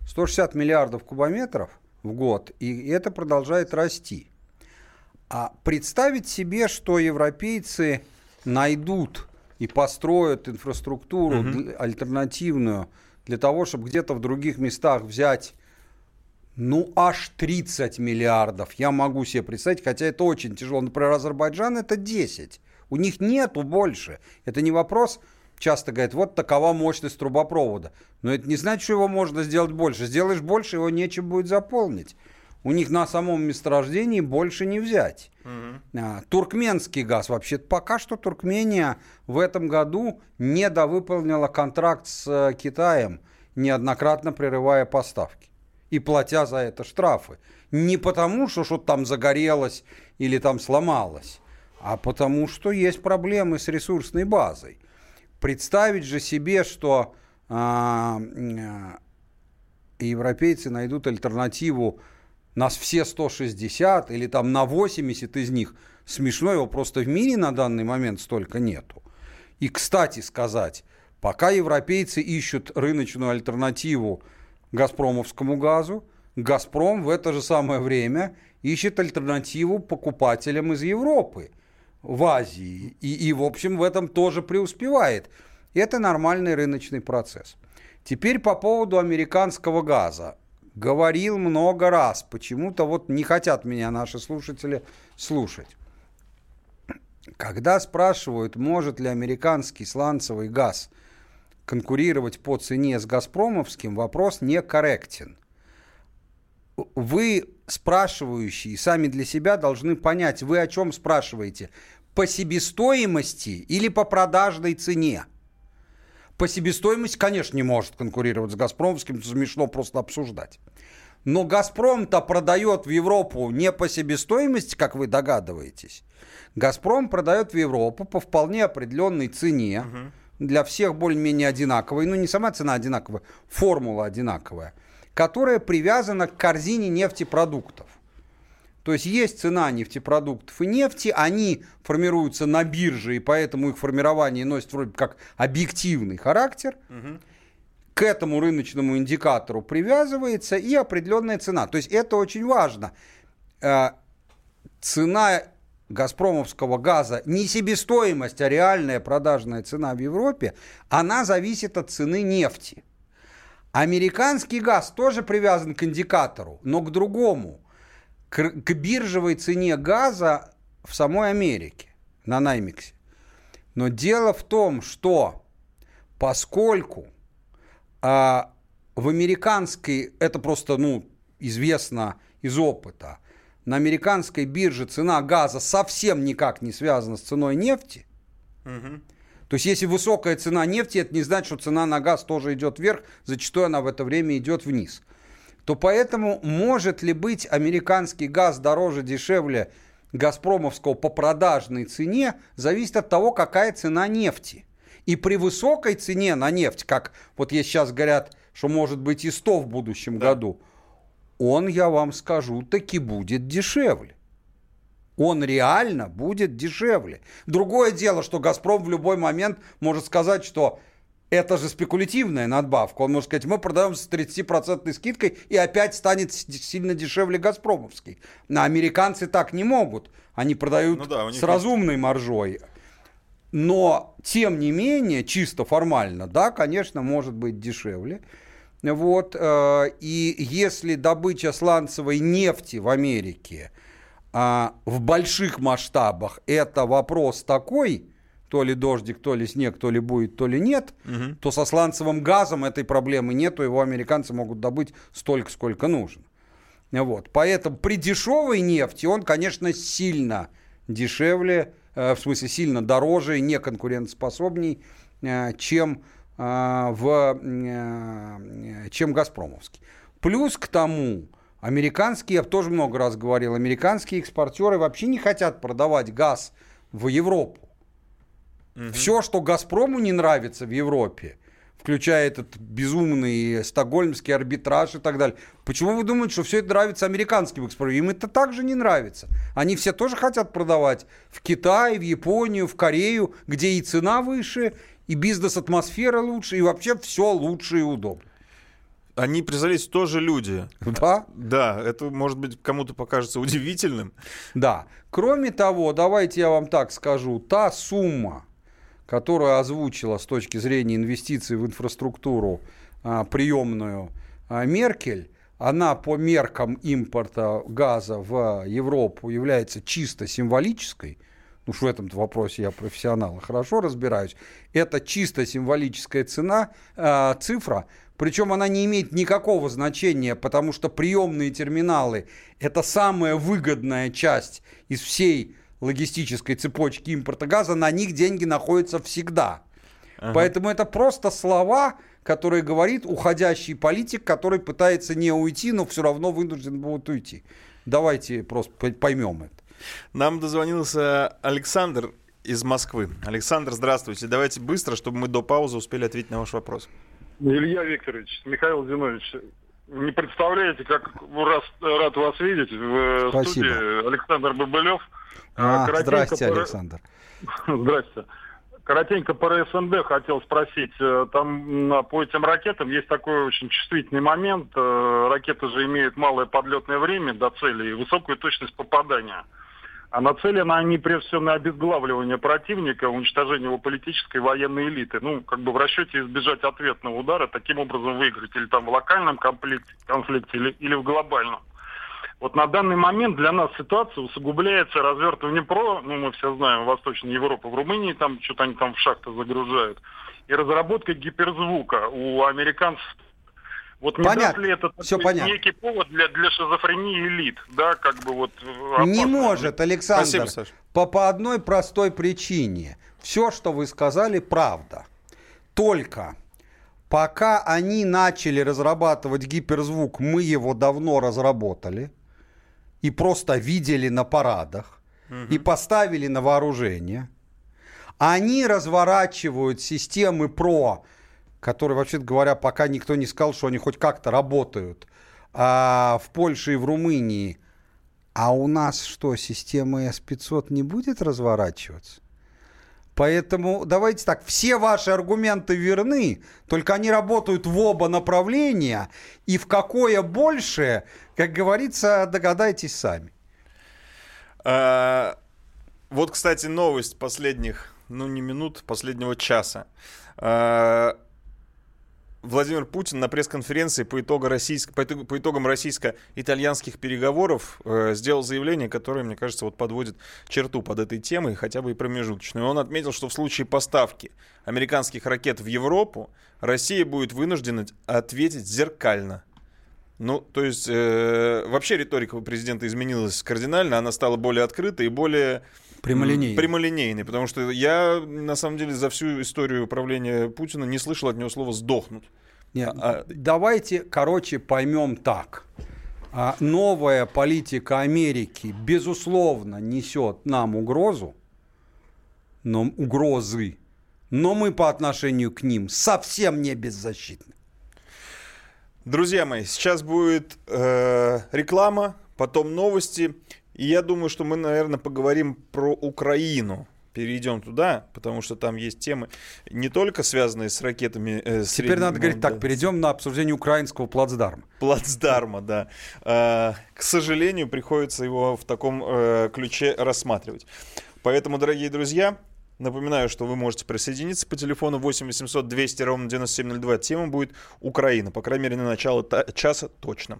160 миллиардов кубометров в год, и это продолжает расти. А представить себе, что европейцы найдут и построят инфраструктуру Мгм. для- альтернативную для того, чтобы где-то в других местах взять, ну, аж 30 миллиардов. Я могу себе представить, хотя это очень тяжело. Например, Азербайджан это 10. У них нету больше. Это не вопрос, часто говорят, вот такова мощность трубопровода. Но это не значит, что его можно сделать больше. Сделаешь больше, его нечем будет заполнить. У них на самом месторождении больше не взять. А, Туркменский газ. Вообще пока что Туркмения в этом году недовыполнила контракт с э, Китаем, неоднократно прерывая поставки и платя за это штрафы. Не потому, что что-то там загорелось или там сломалось, а потому, что есть проблемы с ресурсной базой. Представить же себе, что м, а, европейцы найдут альтернативу нас все 160 или там на 80 из них, смешно, его просто в мире на данный момент столько нету. И, кстати сказать, пока европейцы ищут рыночную альтернативу газпромовскому газу, Газпром в это же самое время ищет альтернативу покупателям из Европы в Азии. И, и, в общем, в этом тоже преуспевает. Это нормальный рыночный процесс. Теперь по поводу американского газа говорил много раз. Почему-то вот не хотят меня наши слушатели слушать. Когда спрашивают, может ли американский сланцевый газ конкурировать по цене с газпромовским, вопрос некорректен. Вы, спрашивающие, сами для себя должны понять, вы о чем спрашиваете. По себестоимости или по продажной цене? По себестоимости, конечно, не может конкурировать с Газпромовским, смешно просто обсуждать. Но Газпром-то продает в Европу не по себестоимости, как вы догадываетесь. Газпром продает в Европу по вполне определенной цене, для всех более-менее одинаковой, ну не сама цена одинаковая, формула одинаковая, которая привязана к корзине нефтепродуктов. То есть есть цена нефтепродуктов и нефти, они формируются на бирже, и поэтому их формирование носит вроде как объективный характер. К этому рыночному индикатору привязывается и определенная цена. То есть это очень важно. Э, Цена газпромовского газа, не себестоимость, а реальная продажная цена в Европе, она зависит от цены нефти. Американский газ тоже привязан к индикатору, но к другому, к, к биржевой цене газа в самой Америке, на Наймиксе. Но дело в том, что поскольку а, в американской, это просто ну, известно из опыта, на американской бирже цена газа совсем никак не связана с ценой нефти. То есть, если высокая цена нефти, это не значит, что цена на газ тоже идет вверх, зачастую она в это время идет вниз. То поэтому может ли быть американский газ дороже, дешевле газпромовского по продажной цене, зависит от того, какая цена нефти. И при высокой цене на нефть, как вот есть сейчас говорят, что может быть и 100 в будущем году, он, я вам скажу, таки будет дешевле. Он реально будет дешевле. Другое дело, что «Газпром» в любой момент может сказать, что это же спекулятивная надбавка. Он может сказать, мы продаем с 30% скидкой и опять станет сильно дешевле «Газпромовский». Но американцы так не могут. Они продают Ну да, с есть- разумной маржой. Но, тем не менее, чисто формально, да, конечно, может быть дешевле. Вот, э, и если добыча сланцевой нефти в Америке а, в больших масштабах это вопрос такой, то ли дождик, то ли снег, то ли будет, то ли нет, то со сланцевым газом этой проблемы нету, его американцы могут добыть столько, сколько нужно. Вот. Поэтому при дешевой нефти он, конечно, сильно дешевле, э, в смысле сильно дороже и неконкурентоспособней, э, чем, э, в, чем Газпромовский. Плюс к тому, американские, я тоже много раз говорил, американские экспортеры вообще не хотят продавать газ в Европу. Все, что Газпрому не нравится в Европе, включая этот безумный стокгольмский арбитраж и так далее. Почему вы думаете, что все это нравится американским экспортерам? Им это также не нравится. Они все тоже хотят продавать в Китай, в Японию, в Корею, где и цена выше, и бизнес-атмосфера лучше, и вообще все лучше и удобно. Они признались тоже люди. Да? Да, это может быть кому-то покажется удивительным. Да. Кроме того, давайте я вам так скажу, та сумма, которую озвучила с точки зрения инвестиций в инфраструктуру а, приемную а, Меркель, она по меркам импорта газа в Европу является чисто символической. Ну, что в этом вопросе я профессионал, хорошо разбираюсь. Это чисто символическая цена, а, цифра, причем она не имеет никакого значения, потому что приемные терминалы – это самая выгодная часть из всей логистической цепочки импорта газа, на них деньги находятся всегда. Поэтому это просто слова, которые говорит уходящий политик, который пытается не уйти, но все равно вынужден будет уйти. Давайте просто поймем это. Нам дозвонился Александр из Москвы. Александр, здравствуйте. Давайте быстро, чтобы мы до паузы успели ответить на ваш вопрос. Илья Викторович, Михаил Зинович, не представляете, как раз, рад вас видеть в э, Спасибо. студии Александр Бабылев. А, Коротенько здрасте, про- Александр. Здрасте. Коротенько по СНД хотел спросить. Э, Там по этим ракетам есть такой очень чувствительный момент. Э, Ракеты же имеют малое подлетное время до цели и высокую точность попадания. А нацелены они прежде всего на обезглавливание противника, уничтожение его политической и военной элиты. Ну, как бы в расчете избежать ответного удара, таким образом выиграть или там в локальном конфликте, конфликте или, или в глобальном. Вот на данный момент для нас ситуация усугубляется развертыванием ПРО, ну мы все знаем, Восточная Европа, в Румынии там что-то они там в шахты загружают, и разработкой гиперзвука у американцев. Вот не Понятно. даст ли это такой понятно. некий повод для, для шизофрении элит, да, как бы вот... э, Не опасно. может, Александр. Спасибо, Саш. По, по одной простой причине. Все, что вы сказали, правда. Только пока они начали разрабатывать гиперзвук, мы его давно разработали и просто видели на парадах и поставили на вооружение. Они разворачивают системы ПРО, которые, вообще говоря, пока никто не сказал, что они хоть как-то работают, а, в Польше и в Румынии. А у нас что, система С-500 не будет разворачиваться? Поэтому давайте так, все ваши аргументы верны, только они работают в оба направления, и в какое больше, как говорится, догадайтесь сами. А, Вот, кстати, новость последних, ну не минут, последнего часа. А, Владимир Путин на пресс-конференции по, итогу российск- по итогу- по итогам российско-итальянских переговоров э, сделал заявление, которое, мне кажется, вот подводит черту под этой темой, хотя бы и промежуточную. Он отметил, что в случае поставки американских ракет в Европу Россия будет вынуждена ответить зеркально. Ну, то есть, э, вообще риторика президента изменилась кардинально, она стала более открытой и более Прямолинейной. м, прямолинейной, потому что я, на самом деле, за всю историю правления Путина не слышал от него слова «сдохнуть». Нет, А- давайте, короче, поймем так. А, Новая политика Америки, безусловно, несет нам угрозу, но угрозы, но мы по отношению к ним совсем не беззащитны. Друзья мои, сейчас будет э, реклама, потом новости. И я думаю, что мы, наверное, поговорим про Украину. Перейдем туда, потому что там есть темы не только связанные с ракетами. Э, Теперь среднего- надо говорить да, так, перейдем на обсуждение украинского плацдарма. Плацдарма, да. Э, к сожалению, приходится его в таком э, ключе рассматривать. Поэтому, дорогие друзья, напоминаю, что вы можете присоединиться по телефону 8 800 200 ровно 9702. Тема будет Украина, по крайней мере, на начало часа точно.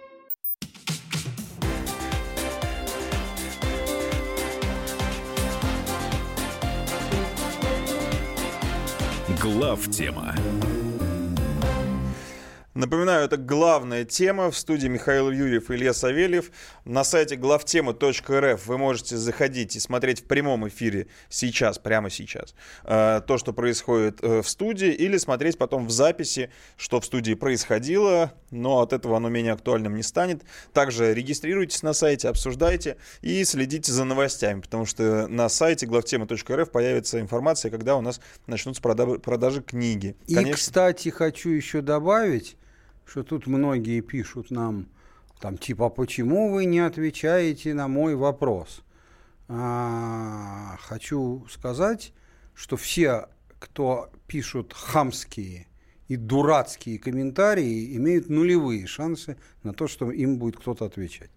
Глав тема. Напоминаю, это главная тема. В студии Михаил Юрьев и Илья Савельев. На сайте главтема.рф вы можете заходить и смотреть в прямом эфире сейчас, прямо сейчас, э, то, что происходит э, в студии, или смотреть потом в записи, что в студии происходило, но от этого оно менее актуальным не станет. Также регистрируйтесь на сайте, обсуждайте и следите за новостями, потому что на сайте главтема.рф появится информация, когда у нас начнутся прода- продажи книги. И, кстати, хочу еще добавить, что тут многие пишут нам, там, типа, «А почему вы не отвечаете на мой вопрос? А, хочу сказать, что все, кто пишут хамские и дурацкие комментарии, имеют нулевые шансы на то, что им будет кто-то отвечать.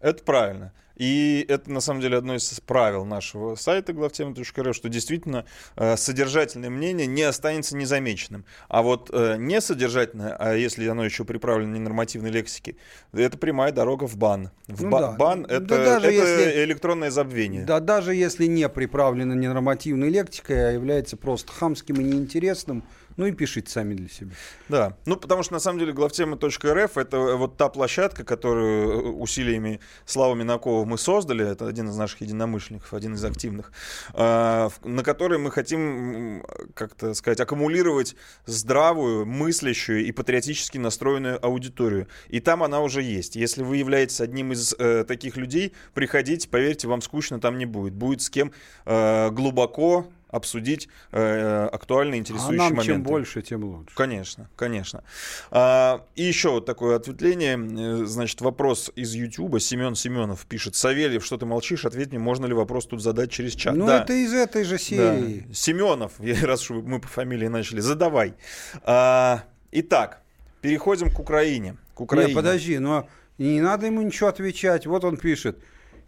Это правильно. И это, на самом деле, одно из правил нашего сайта главтема.ру, что действительно э, содержательное мнение не останется незамеченным. А вот э, несодержательное, а если оно еще приправлено ненормативной лексикой, это прямая дорога в бан. В Ну ба- да. Бан Да это, даже это если- электронное забвение. Да, даже если не приправлено ненормативной лексикой, а является просто хамским и неинтересным, ну и пишите сами для себя. Да, ну потому что на самом деле главтема.рф это вот та площадка, которую э, усилиями Славы Минакова мы создали, это один из наших единомышленников, один из активных, а, на которой мы хотим, как-то сказать, аккумулировать здравую, мыслящую и патриотически настроенную аудиторию. И там она уже есть. Если вы являетесь одним из э, таких людей, приходите, поверьте, вам скучно там не будет. Будет с кем э, глубоко обсудить э, актуальные А интересующие нам моменты. чем больше, тем лучше. Конечно, конечно. А, и еще вот такое ответвление. Э, Значит, вопрос из Ютуба. Семен Семенов пишет. Савельев, что ты молчишь? Ответь мне, можно ли вопрос тут задать через чат? Ну, Да. это из этой же Да. серии. Семенов, я- раз уж мы по фамилии начали, задавай. А, итак, переходим к Украине. К Украине. Не, подожди, но не надо ему ничего отвечать. Вот он пишет,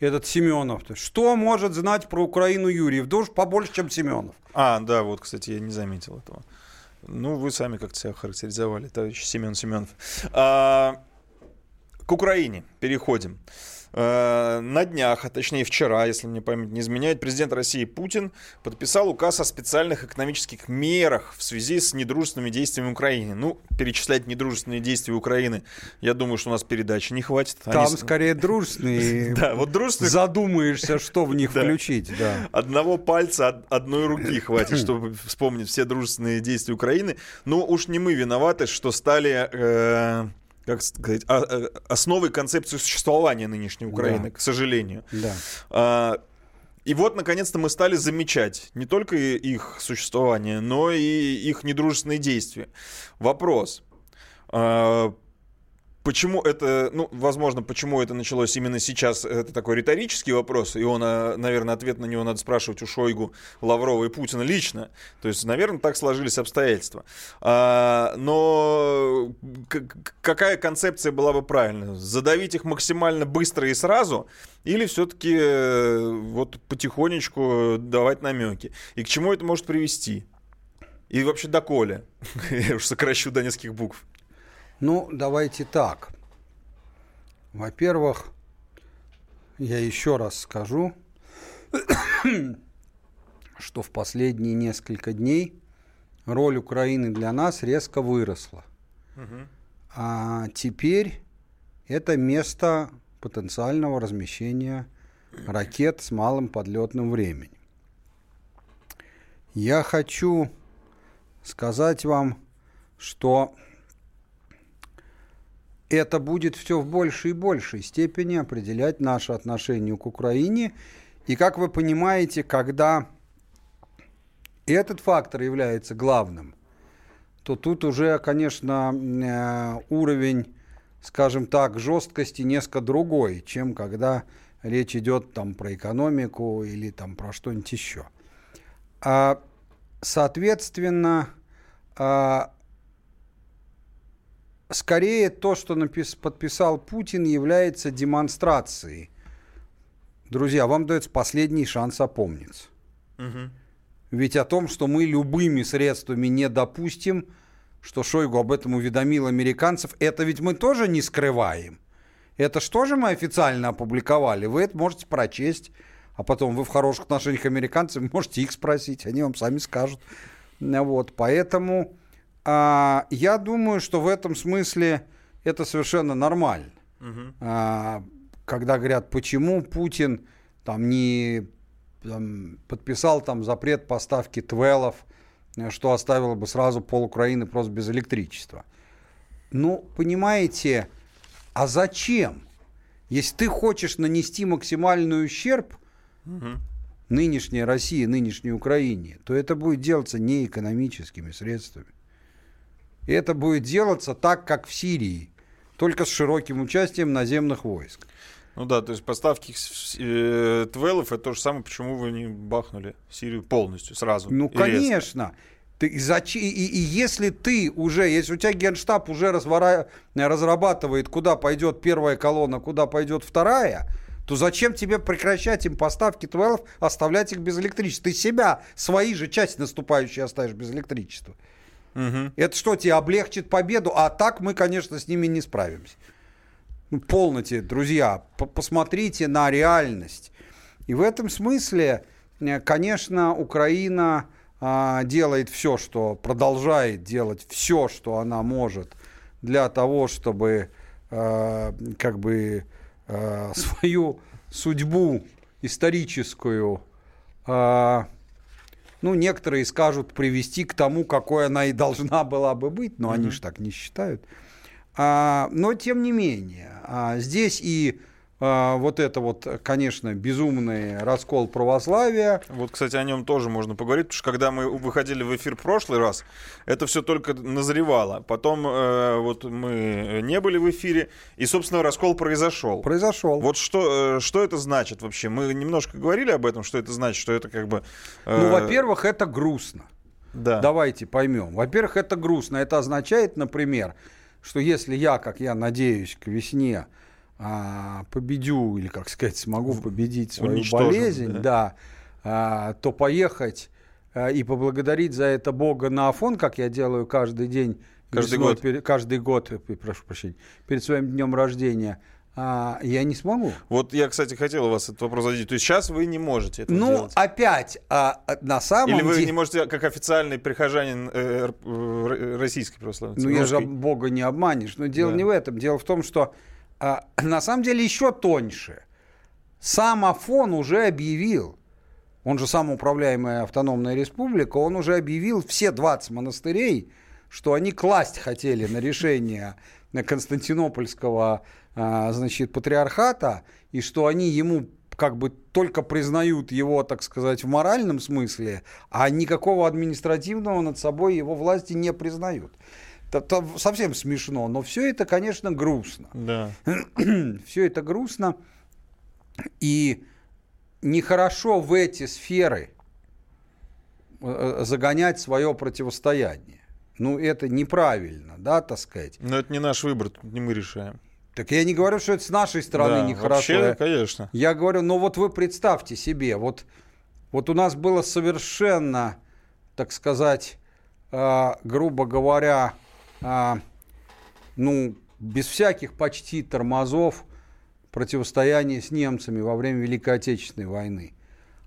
этот Семенов. Что может знать про Украину Юрьев? Да уж побольше, чем Семенов. А, да, вот, кстати, я не заметил этого. Ну, вы сами как-то себя характеризовали, товарищ Семен Семенов. А, к Украине переходим. А, на днях, а точнее вчера, если мне память не изменяет, президент России Путин подписал указ о специальных экономических мерах в связи с недружественными действиями Украины. Ну, перечислять недружественные действия Украины, я думаю, что у нас передачи не хватит. Там Они скорее дружественные. Да, вот дружественных Задумаешься, что в них включить. Одного пальца од- одной руки хватит, чтобы вспомнить все дружественные действия Украины. Но уж не мы виноваты, что стали, э, как сказать, а- э, основой концепции существования нынешней Украины, Да. к сожалению. Да. А, И вот, наконец-то, мы стали замечать не только их существование, но и их недружественные действия. Вопрос. а, Почему это, ну, возможно, почему это началось именно сейчас, это такой риторический вопрос, и он, а, наверное, ответ на него надо спрашивать у Шойгу, Лаврова и Путина лично. То есть, наверное, так сложились обстоятельства. А, но какая концепция была бы правильна? Задавить их максимально быстро и сразу, или все-таки вот потихонечку давать намеки? И к чему это может привести? И вообще доколе? Я уж сокращу до нескольких букв. Ну, давайте так. Во-первых, я еще раз скажу, что в последние несколько дней роль Украины для нас резко выросла. А теперь это место потенциального размещения ракет с малым подлетным временем. Я хочу сказать вам, что это будет все в большей и большей степени определять наше отношение к Украине. И как вы понимаете, когда этот фактор является главным, то тут уже, конечно, э, уровень, скажем так, жесткости несколько другой, чем когда речь идет там про экономику или там про что-нибудь еще. А, соответственно, а, скорее то, что напис, подписал Путин, является демонстрацией. Друзья, вам дается последний шанс опомниться. Угу. Ведь о том, что мы любыми средствами не допустим, что Шойгу об этом уведомил американцев, это ведь мы тоже не скрываем. Это что же мы официально опубликовали? Вы это можете прочесть, а потом вы в хороших отношениях американцев можете их спросить, они вам сами скажут. Вот, поэтому а, я думаю, что в этом смысле это совершенно нормально. Угу. А, когда говорят, почему Путин там не там, подписал там запрет поставки твелов, что оставило бы сразу пол Украины просто без электричества. Ну, понимаете, а зачем? Если ты хочешь нанести максимальный ущерб Угу. нынешней России, нынешней Украине, то это будет делаться не экономическими средствами. И это будет делаться так, как в Сирии, только с широким участием наземных войск. Ну да, то есть поставки э, твелов это то же самое, почему вы не бахнули Сирию полностью сразу. Ну, и конечно. Ты, зачем, и, и если ты уже, если у тебя генштаб уже развора, разрабатывает, куда пойдет первая колонна, куда пойдет вторая, то зачем тебе прекращать им поставки твелов, оставлять их без электричества? Ты себя, свои же части наступающие оставишь без электричества. Мгм. Это что, тебе облегчит победу? А так мы, конечно, с ними не справимся. Ну, полноте, друзья, по- посмотрите на реальность. И в этом смысле, э, конечно, Украина а, делает все, что продолжает делать все, что она может для того, чтобы а, как бы а, свою судьбу историческую, а, ну, некоторые скажут, привести к тому, какой она и должна была бы быть, но они же так не считают. А, но тем не менее, а, здесь и вот это вот, конечно, безумный раскол православия. Вот, кстати, о нем тоже можно поговорить, потому что когда мы выходили в эфир в прошлый раз, это все только назревало. Потом э, вот мы не были в эфире, и, собственно, раскол произошел. Произошел. Вот что, э, что это значит вообще? Мы немножко говорили об этом, что это значит, что это как бы... э, Ну, во-первых, это грустно. Да. Давайте поймем. Во-первых, это грустно. Это означает, например, что если я, как я надеюсь, к весне а, победю, или, как сказать, смогу победить свою Уничтожим, болезнь, да. да, а, то поехать а, и поблагодарить за это Бога на Афон, как я делаю каждый день, Каждый весной год. пере- каждый год, э, прошу прощения, перед своим днем рождения, а, я не смогу. Вот я, кстати, хотел у вас этот вопрос задать. То есть сейчас вы не можете это Ну, делать? опять, а, а, на самом Или вы деле... не можете, как официальный прихожанин э, э, российской православной Ну, я же? Бога не обманешь. Но дело Да. не в этом. Дело в том, что на самом деле еще тоньше. Сам Афон уже объявил, он же самоуправляемая автономная республика, он уже объявил все 20 монастырей, что они класть хотели на решение Константинопольского а, значит, патриархата, и что они ему как бы только признают его, так сказать, в моральном смысле, а никакого административного над собой его власти не признают. Это совсем смешно, но все это, конечно, грустно. Да. все это грустно. И нехорошо в эти сферы э, загонять свое противостояние. Ну, это неправильно, да, так сказать. Но это не наш выбор, тут не мы решаем. Так я не говорю, что это с нашей стороны Да, нехорошо. вообще, конечно. Я говорю, ну вот вы представьте себе, вот, вот у нас было совершенно, так сказать, а, грубо говоря, а, ну, без всяких почти тормозов противостояние с немцами во время Великой Отечественной войны.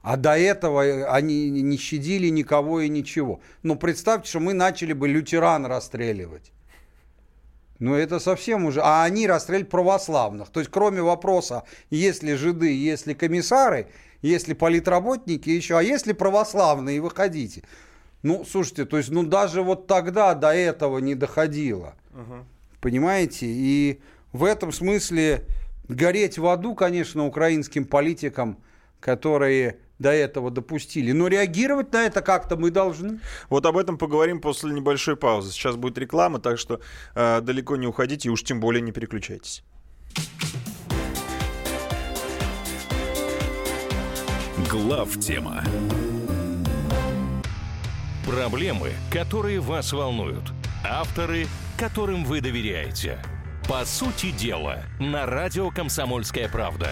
А до этого они не щадили никого и ничего. Но представьте, что мы начали бы лютеран расстреливать. Ну, это совсем уже... А они расстреляли православных. То есть, кроме вопроса, есть ли жиды, есть ли комиссары, есть ли политработники еще, а есть ли православные, выходите. Ну, слушайте, то есть, ну, даже вот тогда до этого не доходило. Мгм. Понимаете? И в этом смысле гореть в аду, конечно, украинским политикам, которые до этого допустили. Но реагировать на это как-то мы должны. Вот об этом поговорим после небольшой паузы. Сейчас будет реклама, так что э, далеко не уходите и уж тем более не переключайтесь. Глав тема. Проблемы, которые вас волнуют. Авторы, которым вы доверяете. По сути дела, на радио «Комсомольская правда».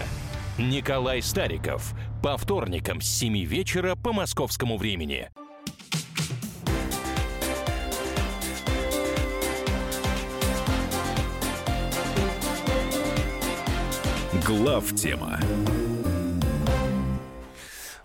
Николай Стариков. По вторникам с 7 вечера по московскому времени. Глав тема.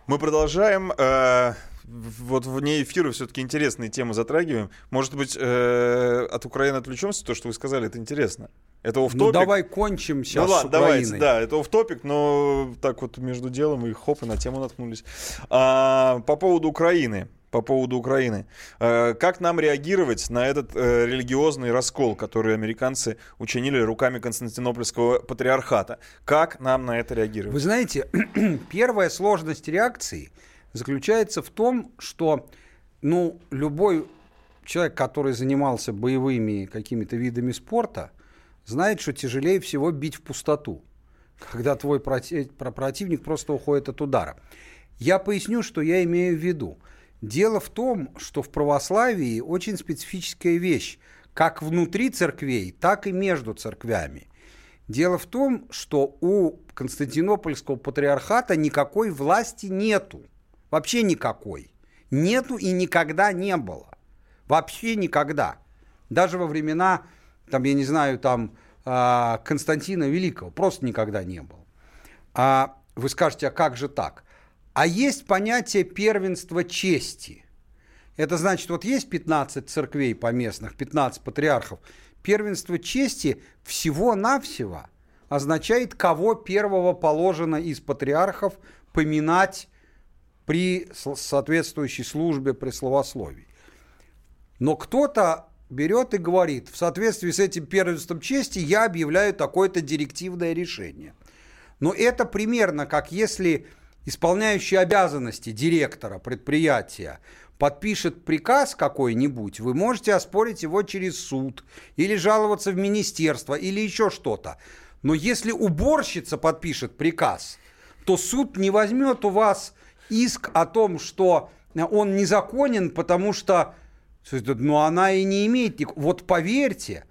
Мы продолжаем. э, вот вне эфира все-таки интересные темы затрагиваем. Может быть, э, от Украины отвлечемся? То, что вы сказали, это интересно. Это оф Ну, давай кончим сейчас Ну ладно, давайте, да, это оф топик но так вот между делом и хоп, и на тему наткнулись. А, по поводу Украины. По поводу Украины. Э, Как нам реагировать на этот э, религиозный раскол, который американцы учинили руками Константинопольского патриархата? Как нам на это реагировать? Вы знаете, первая сложность реакции заключается в том, что ну, любой человек, который занимался боевыми какими-то видами спорта, знает, что тяжелее всего бить в пустоту, когда твой проти- про- противник просто уходит от удара. Я поясню, что я имею в виду. Дело в том, что в православии очень специфическая вещь, как внутри церквей, так и между церквями. Дело в том, что у Константинопольского патриархата никакой власти нету. Вообще никакой. Нету и никогда не было. Вообще никогда. Даже во времена, там, я не знаю, там, а, Константина Великого. Просто никогда не было. А вы скажете, а как же так? А есть понятие первенства чести. Это значит, вот есть 15 церквей поместных, 15 патриархов. Первенство чести всего-навсего означает, кого первого положено из патриархов поминать при соответствующей службе при словословии. Но кто-то берет и говорит, в соответствии с этим первенством чести я объявляю такое-то директивное решение. Но это примерно как если исполняющий обязанности директора предприятия подпишет приказ какой-нибудь, вы можете оспорить его через суд или жаловаться в министерство или еще что-то. Но если уборщица подпишет приказ, то суд не возьмет у вас иск о том, что он незаконен, потому что ну, она и не имеет... Вот поверьте,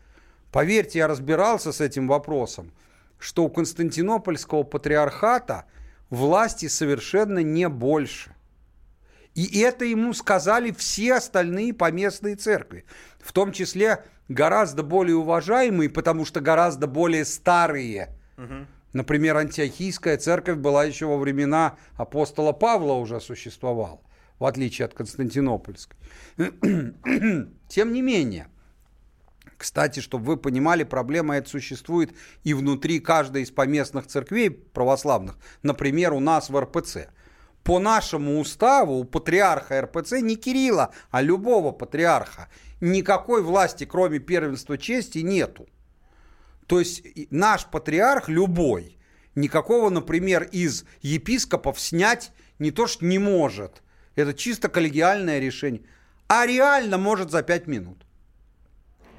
поверьте, я разбирался с этим вопросом, что у Константинопольского патриархата власти совершенно не больше. И это ему сказали все остальные поместные церкви, в том числе гораздо более уважаемые, потому что гораздо более старые. Например, Антиохийская церковь была еще во времена апостола Павла уже существовала, в отличие от Константинопольской. Тем не менее, кстати, чтобы вы понимали, проблема эта существует и внутри каждой из поместных церквей православных. Например, у нас в РПЦ. По нашему уставу у патриарха РПЦ не Кирилла, а любого патриарха никакой власти, кроме первенства чести, нету. То есть наш патриарх любой никакого, например, из епископов снять не то что не может. Это чисто коллегиальное решение. А реально может за пять минут.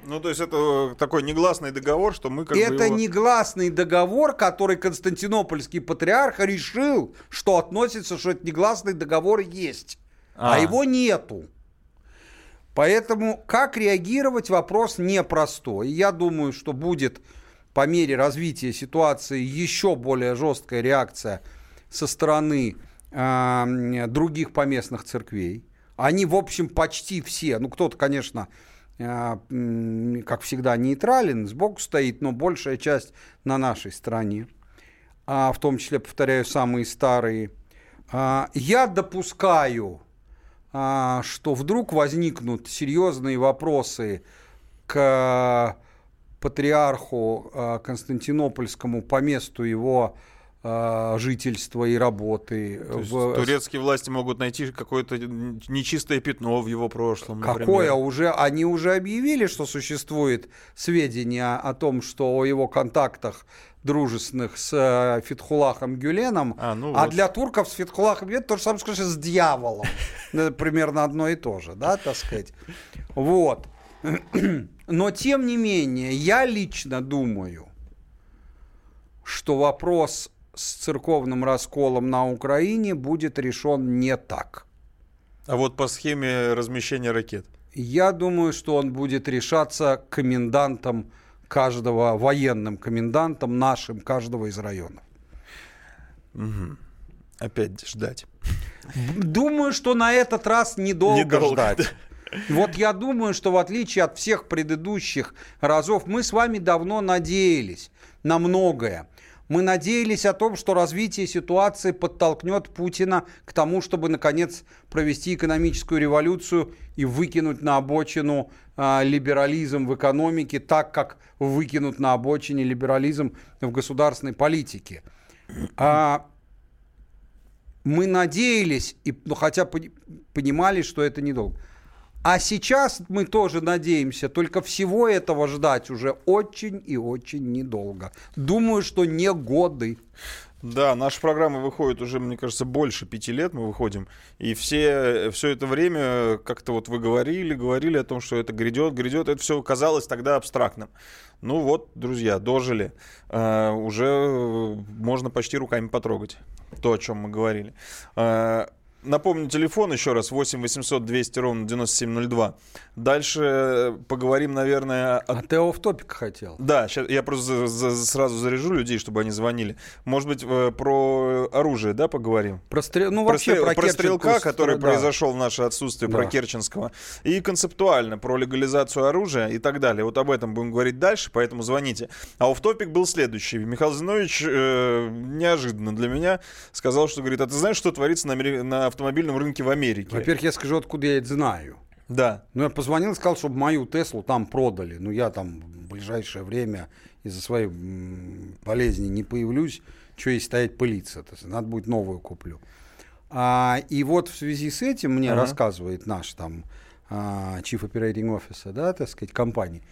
Ну, то есть это такой негласный договор, что мы как бы Это его- негласный договор, который Константинопольский патриарх решил, что относится, что это негласный договор есть. А, А. его нету. Поэтому как реагировать, вопрос непростой. Я думаю, что будет по мере развития ситуации еще более жесткая реакция со стороны а, других поместных церквей. Они, в общем, почти все, ну кто-то, конечно, м, как всегда, нейтрален, сбоку стоит, но большая часть на нашей стороне. А в том числе, повторяю, самые старые. А, Я допускаю, что вдруг возникнут серьезные вопросы к патриарху а, Константинопольскому по месту его а, жительства и работы. То есть в- турецкие власти могут найти какое-то нечистое пятно в его прошлом. например. Какое уже? Они уже объявили, что существует сведения о том, что о его контактах дружественных с э, Фетхулахом Гюленом, а, ну вот. для турков с Фетхулахом Гюленом то же самое, что с дьяволом. Ну, Примерно одно и то же, да, так сказать. Вот. Но, тем не менее, я лично думаю, что вопрос с церковным расколом на Украине будет решен не так. А вот по схеме размещения ракет. Я думаю, что он будет решаться комендантом каждого, военным комендантом нашим каждого из районов. Мгм. Опять ждать. Думаю, что на этот раз недолго, Недолго, ждать. Вот я думаю, что в отличие от всех предыдущих разов, мы с вами давно надеялись на многое. Мы надеялись о том, что развитие ситуации подтолкнет Путина к тому, чтобы, наконец, провести экономическую революцию и выкинуть на обочину а, либерализм в экономике, так как выкинут на обочине либерализм в государственной политике. А, мы надеялись, и, ну, хотя пони- понимали, что это недолго. А сейчас мы тоже надеемся, только всего этого ждать уже очень и очень недолго. Думаю, что не годы. Да, наша программа выходит уже, мне кажется, больше пяти лет мы выходим. И все, все это время как-то вот вы говорили, говорили о том, что это грядет, грядет. Это все казалось тогда абстрактным. Ну вот, друзья, дожили. Э, уже можно почти руками потрогать то, о чем мы говорили. Э, Напомню, телефон еще раз 8 800 200 ровно 9702. Дальше э, поговорим, наверное, о А ты оф топик хотел? да, щас я просто за- за- сразу заряжу людей, чтобы они звонили. Может быть, э, про оружие, да, поговорим? Про стрел- ну, вообще стрел- про про стрелка, который да. произошел в наше отсутствие, про Да. Керченского. И концептуально про легализацию оружия и так далее. Вот об этом будем говорить дальше, поэтому звоните. А офф-топик был следующий. Михаил Зинович э, неожиданно для меня сказал, что говорит, а ты знаешь, что творится на, на автомобильном рынке в Америке? Во-первых, я скажу, откуда я это знаю. Да. Ну, я позвонил и сказал, чтобы мою Теслу там продали. Ну, я там в ближайшее время из-за своей болезни не появлюсь. Что есть стоять пылиться? То есть надо будет новую куплю. А, и вот в связи с этим мне Ага. рассказывает наш там а, Chief Operating Officer, да, так сказать, компании,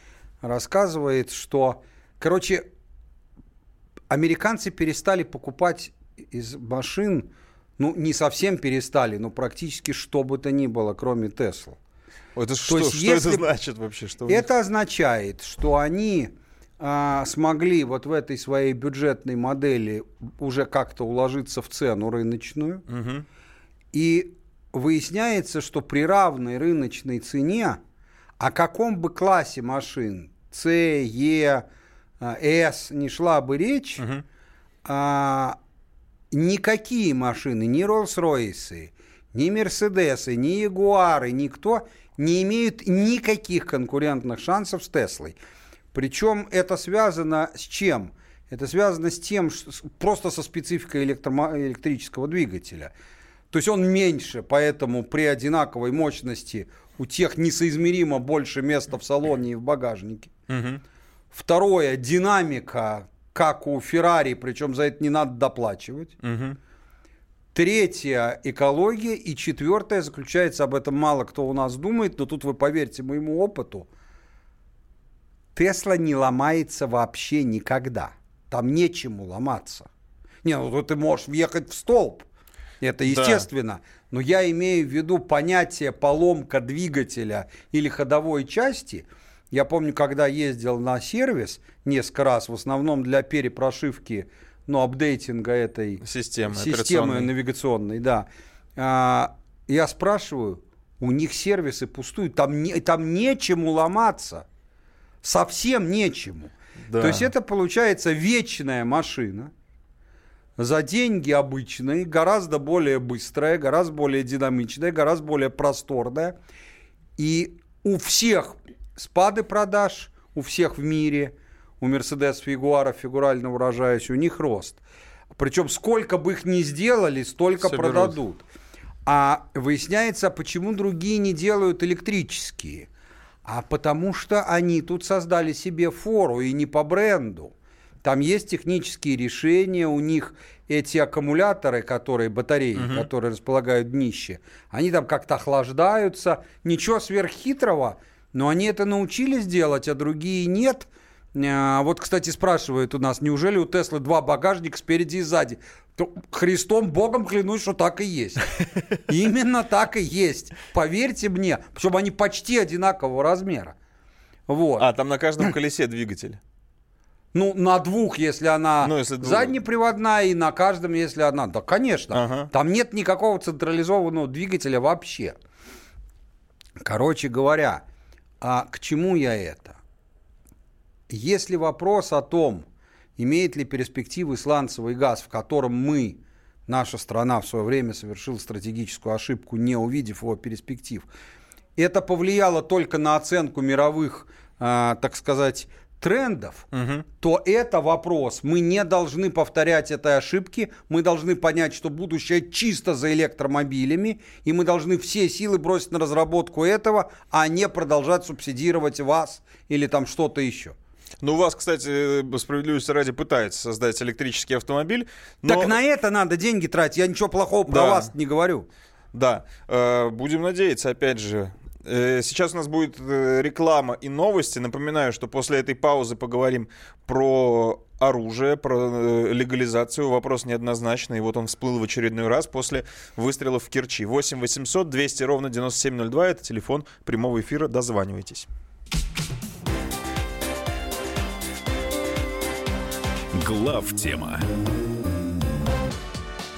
рассказывает, что, короче, американцы перестали покупать из машин, ну, не совсем перестали, но практически что бы то ни было, кроме Тесла. Это То что, есть что это если- значит вообще? Что? Это означает, что они а, смогли вот в этой своей бюджетной модели уже как-то уложиться в цену рыночную. Мгм. И выясняется, что при равной рыночной цене, о каком бы классе машин, С, Е, а, С, не шла бы речь, а, никакие машины, ни Роллс-Ройсы, ни Мерседесы, ни Ягуары, никто не имеют никаких конкурентных шансов с Теслой. Причем это связано с чем? Это связано с тем, что просто со спецификой электрического двигателя. То есть он меньше, поэтому при одинаковой мощности у тех несоизмеримо больше места в салоне и в багажнике. Мгм. Второе, динамика, как у Феррари, причем за это не надо доплачивать. Мгм. Третье – экология. И четвертое заключается, об этом мало кто у нас думает, но тут вы поверьте моему опыту, Тесла не ломается вообще никогда. Там нечему ломаться. Не, ну ты можешь въехать в столб. Это естественно. Но я имею в виду понятие поломка двигателя или ходовой части. Я помню, когда ездил на сервис несколько раз, в основном для перепрошивки, ну, апдейтинга этой Системы системы навигационной, да. А, я спрашиваю, у них сервисы пустуют, там, не, там нечему ломаться. Совсем нечему. Да. То есть это получается вечная машина за деньги обычные, гораздо более быстрая, гораздо более динамичная, гораздо более просторная. И у всех спады продаж, у всех в мире, у Мерседес, Ягуара, фигурально выражаясь, у них рост. Причем сколько бы их ни сделали, столько Соберут. продадут. А выясняется, почему другие не делают электрические. А потому что они тут создали себе фору и не по бренду. Там есть технические решения, у них эти аккумуляторы, которые, батареи, Мгм. которые располагают днище, они там как-то охлаждаются. Ничего сверххитрого, но они это научились делать, а другие нет. А, Вот, кстати, спрашивают у нас, неужели у Теслы два багажника спереди и сзади? То Христом Богом клянусь, что так и есть. Именно так и есть. Поверьте мне. Причем они почти одинакового размера. Вот. А, там на каждом колесе двигатель. Ну, на двух, если она Ну, если двух. заднеприводная, и на каждом, если одна. Да, конечно. Ага. Там нет никакого централизованного двигателя вообще. Короче говоря, а к чему я это? Если вопрос о том, имеет ли перспективы сланцевый газ, в котором мы, наша страна в свое время совершила стратегическую ошибку, не увидев его перспектив, это повлияло только на оценку мировых, а, так сказать, трендов, то это вопрос. Мы не должны повторять этой ошибки. Мы должны понять, что будущее чисто за электромобилями, и мы должны все силы бросить на разработку этого, а не продолжать субсидировать вас или там что-то еще. Ну, у вас, кстати, э, справедливости ради пытается создать электрический автомобиль. но- Так на это надо деньги тратить. Я ничего плохого про Да. вас не говорю. Да, э, будем надеяться, опять же. Э, Сейчас у нас будет э, реклама и новости. Напоминаю, что после этой паузы поговорим про оружие, про э, легализацию. Вопрос неоднозначный. И вот он всплыл в очередной раз после выстрелов в Керчи. 8 800 200 ровно 9702. Это телефон прямого эфира. Дозванивайтесь. Глав тема.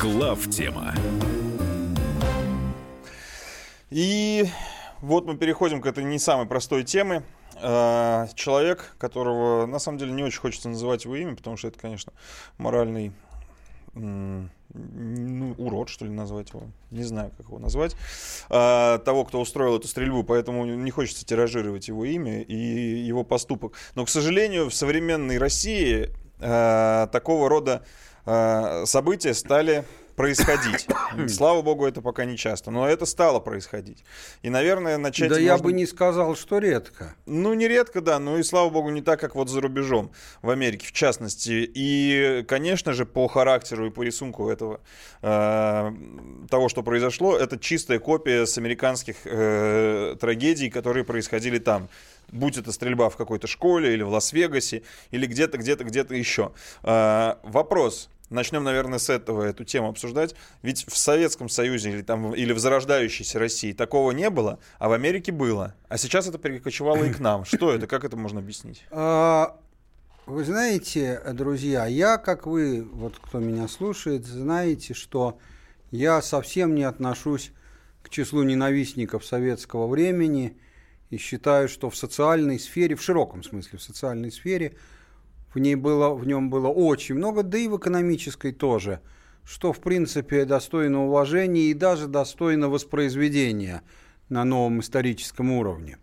Глав тема. И вот мы переходим к этой не самой простой теме. Э, Человек, которого на самом деле не очень хочется называть его имя, потому что это, конечно, моральный ну, урод, что ли, назвать его. Не знаю, как его назвать. Э, Того, кто устроил эту стрельбу, поэтому не хочется тиражировать его имя и его поступок. Но, к сожалению, в современной России э, такого рода события стали происходить. Слава богу, это пока не часто, но это стало происходить. И, наверное, начать да я можно- бы не сказал, что редко. ну, не редко, да, но и, слава богу, не так, как вот за рубежом, в Америке, в частности. И, конечно же, по характеру и по рисунку этого, э, того, что произошло, это чистая копия с американских э, трагедий, которые происходили там. Будь это стрельба в какой-то школе или в Лас-Вегасе, или где-то, где-то, где-то еще. Э, вопрос. Начнем, наверное, с этого эту тему обсуждать. Ведь в Советском Союзе или, там, или в зарождающейся России такого не было, а в Америке было. А сейчас это перекочевало и к нам. Что это? Как это можно объяснить? А, Вы знаете, друзья, я, как вы, вот кто меня слушает, знаете, что я совсем не отношусь к числу ненавистников советского времени и считаю, что в социальной сфере, в широком смысле в социальной сфере, в, ней было, в нем было очень много, да и в экономической тоже, что, в принципе, достойно уважения и даже достойно воспроизведения на новом историческом уровне.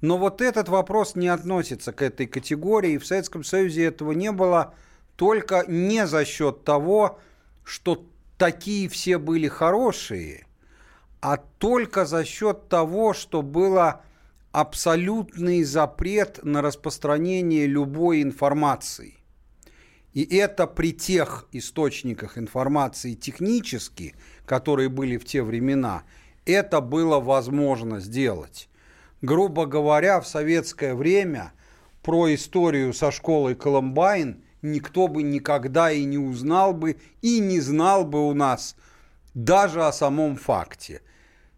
Но вот этот вопрос не относится к этой категории. И в Советском Союзе этого не было только не за счет того, что такие все были хорошие, а только за счет того, что было абсолютный запрет на распространение любой информации. И это при тех источниках информации технически, которые были в те времена, это было возможно сделать. Грубо говоря, в советское время про историю со школой Колумбайн никто бы никогда и не узнал бы, и не знал бы у нас даже о самом факте.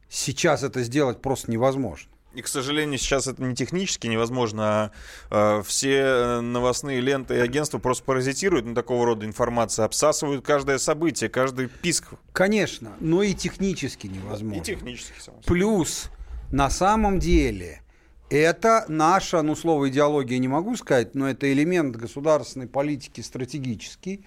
Сейчас это сделать просто невозможно. И, к сожалению, сейчас это не технически невозможно. А, э, все новостные ленты и агентства просто паразитируют на такого рода информации, обсасывают каждое событие, каждый писк. Конечно, но и технически невозможно. И технически, само. Плюс, на самом деле, это наша, ну, слово идеология не могу сказать, но это элемент государственной политики стратегический,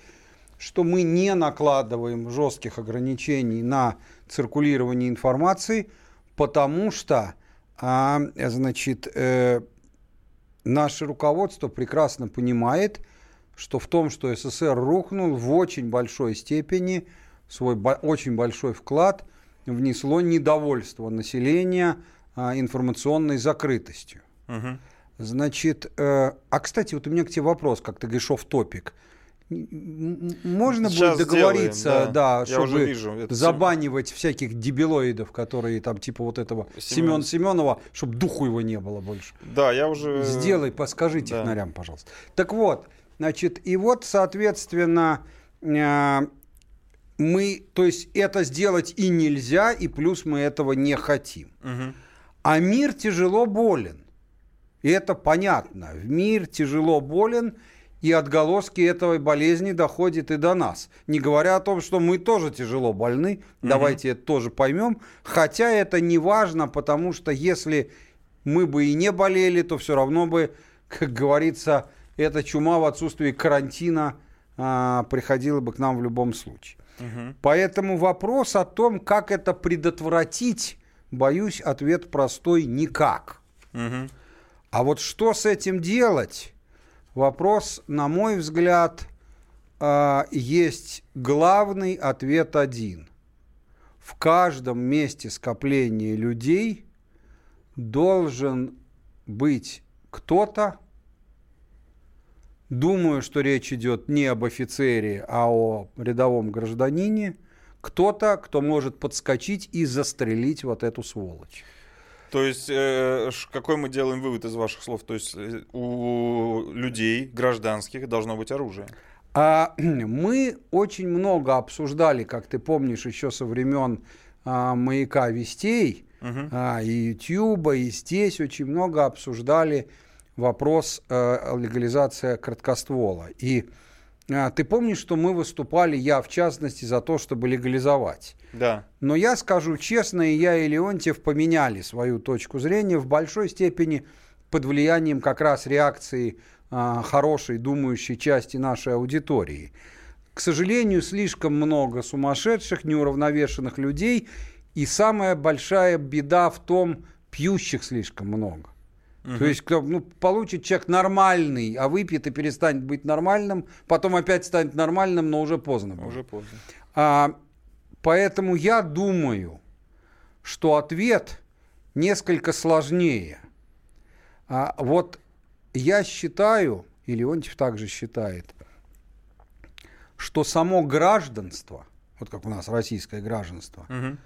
что мы не накладываем жестких ограничений на циркулирование информации, потому что а, значит, э, наше руководство прекрасно понимает, что в том, что СССР рухнул, в очень большой степени свой бо- очень большой вклад внесло недовольство населения а, информационной закрытостью. Мгм. Значит, э, а кстати, вот у меня к тебе вопрос, как ты говоришь, в топик. Можно Сейчас будет договориться, сделаем, да, да. Чтобы вижу. Забанивать всяких дебилоидов, которые там типа вот этого Семен- Семенова, чтобы духу его не было больше. Да, я уже... Сделай, подскажи да. технарям, пожалуйста. Так вот, значит, и вот, соответственно, э, мы, то есть это сделать и нельзя, и плюс мы этого не хотим. Мгм. А мир тяжело болен. И это понятно. В мир тяжело болен, и отголоски этой болезни доходят и до нас. Не говоря о том, что мы тоже тяжело больны, давайте это тоже поймем. Хотя это не важно, потому что если мы бы и не болели, то все равно бы, как говорится, эта чума в отсутствии карантина а, приходила бы к нам в любом случае. Мгм. Поэтому вопрос о том, как это предотвратить, боюсь, ответ простой – никак. Мгм. А вот что с этим делать? Вопрос, на мой взгляд, а, есть главный ответ один. В каждом месте скопления людей должен быть кто-то, думаю, что речь идет не об офицере, а о рядовом гражданине, кто-то, кто может подскочить и застрелить вот эту сволочь. То есть, э, какой мы делаем вывод из ваших слов? То есть, э, у людей, гражданских, должно быть оружие. А, мы очень много обсуждали, как ты помнишь, еще со времен а, маяка вестей, Мгм. а, и Ютьюба, и здесь очень много обсуждали вопрос э, легализации краткоствола. И ты помнишь, что мы выступали, я в частности, за то, чтобы легализовать. Да. Но я скажу честно, и я и Леонтьев поменяли свою точку зрения в большой степени под влиянием как раз реакции а, хорошей, думающей части нашей аудитории. К сожалению, слишком много сумасшедших, неуравновешенных людей, и самая большая беда в том, пьющих слишком много. То есть, кто, ну, получит человек нормальный, а выпьет и перестанет быть нормальным, потом опять станет нормальным, но уже поздно. будет. Уже поздно. А, поэтому я думаю, что ответ несколько сложнее. А, вот я считаю, и Леонтьев также считает, что само гражданство, вот как у нас российское гражданство, Мгм.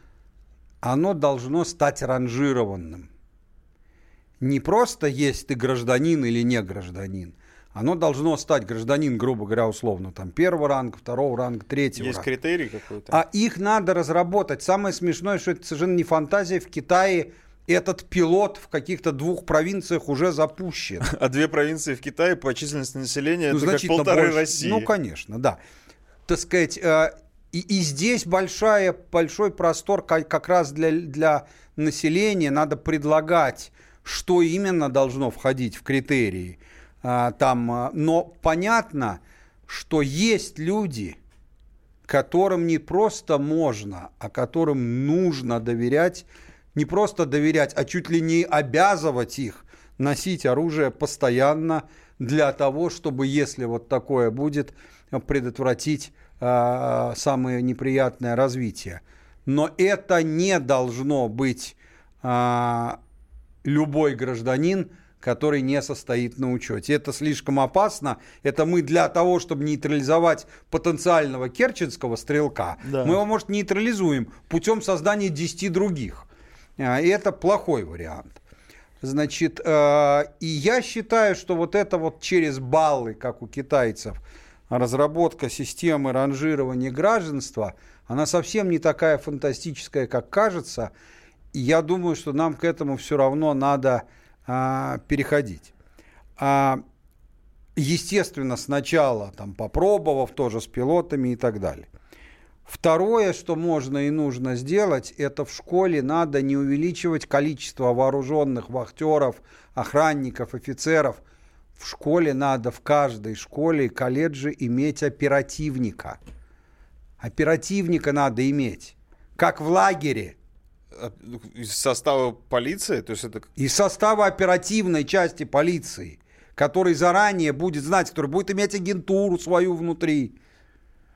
оно должно стать ранжированным. Не просто есть ты гражданин или не гражданин. Оно должно стать гражданин, грубо говоря, условно, там первого ранга, второго ранга, третьего Есть ранга. критерий какой-то? А их надо разработать. Самое смешное, что это совершенно не фантазия. В Китае этот пилот в каких-то двух провинциях уже запущен. А две провинции в Китае по численности населения Ну, это как полторы больше. России. Ну, конечно, да. Так сказать, э, и, и здесь большая, большой простор ка- как раз для, для населения. Надо предлагать, что именно должно входить в критерии. А, там, а, но понятно, что есть люди, которым не просто можно, а которым нужно доверять, не просто доверять, а чуть ли не обязывать их носить оружие постоянно для того, чтобы, если вот такое будет, предотвратить а, самое неприятное развитие. Но это не должно быть а, любой гражданин, который не состоит на учете. Это слишком опасно. Это мы для того, чтобы нейтрализовать потенциального керченского стрелка, Да. мы его, может, нейтрализуем путем создания 10 других. А, И это плохой вариант. Значит, э, и я считаю, что вот это вот через баллы, как у китайцев, разработка системы ранжирования гражданства, она совсем не такая фантастическая, как кажется. Я думаю, что нам к этому все равно надо а, переходить. А, естественно, сначала там попробовав тоже с пилотами и так далее. Второе, что можно и нужно сделать, это в школе надо не увеличивать количество вооруженных вахтеров, охранников, офицеров. В школе надо, в каждой школе и колледже иметь оперативника. Оперативника надо иметь. Как в лагере. Из состава полиции? То есть это... Из состава оперативной части полиции, который заранее будет знать, который будет иметь агентуру свою внутри.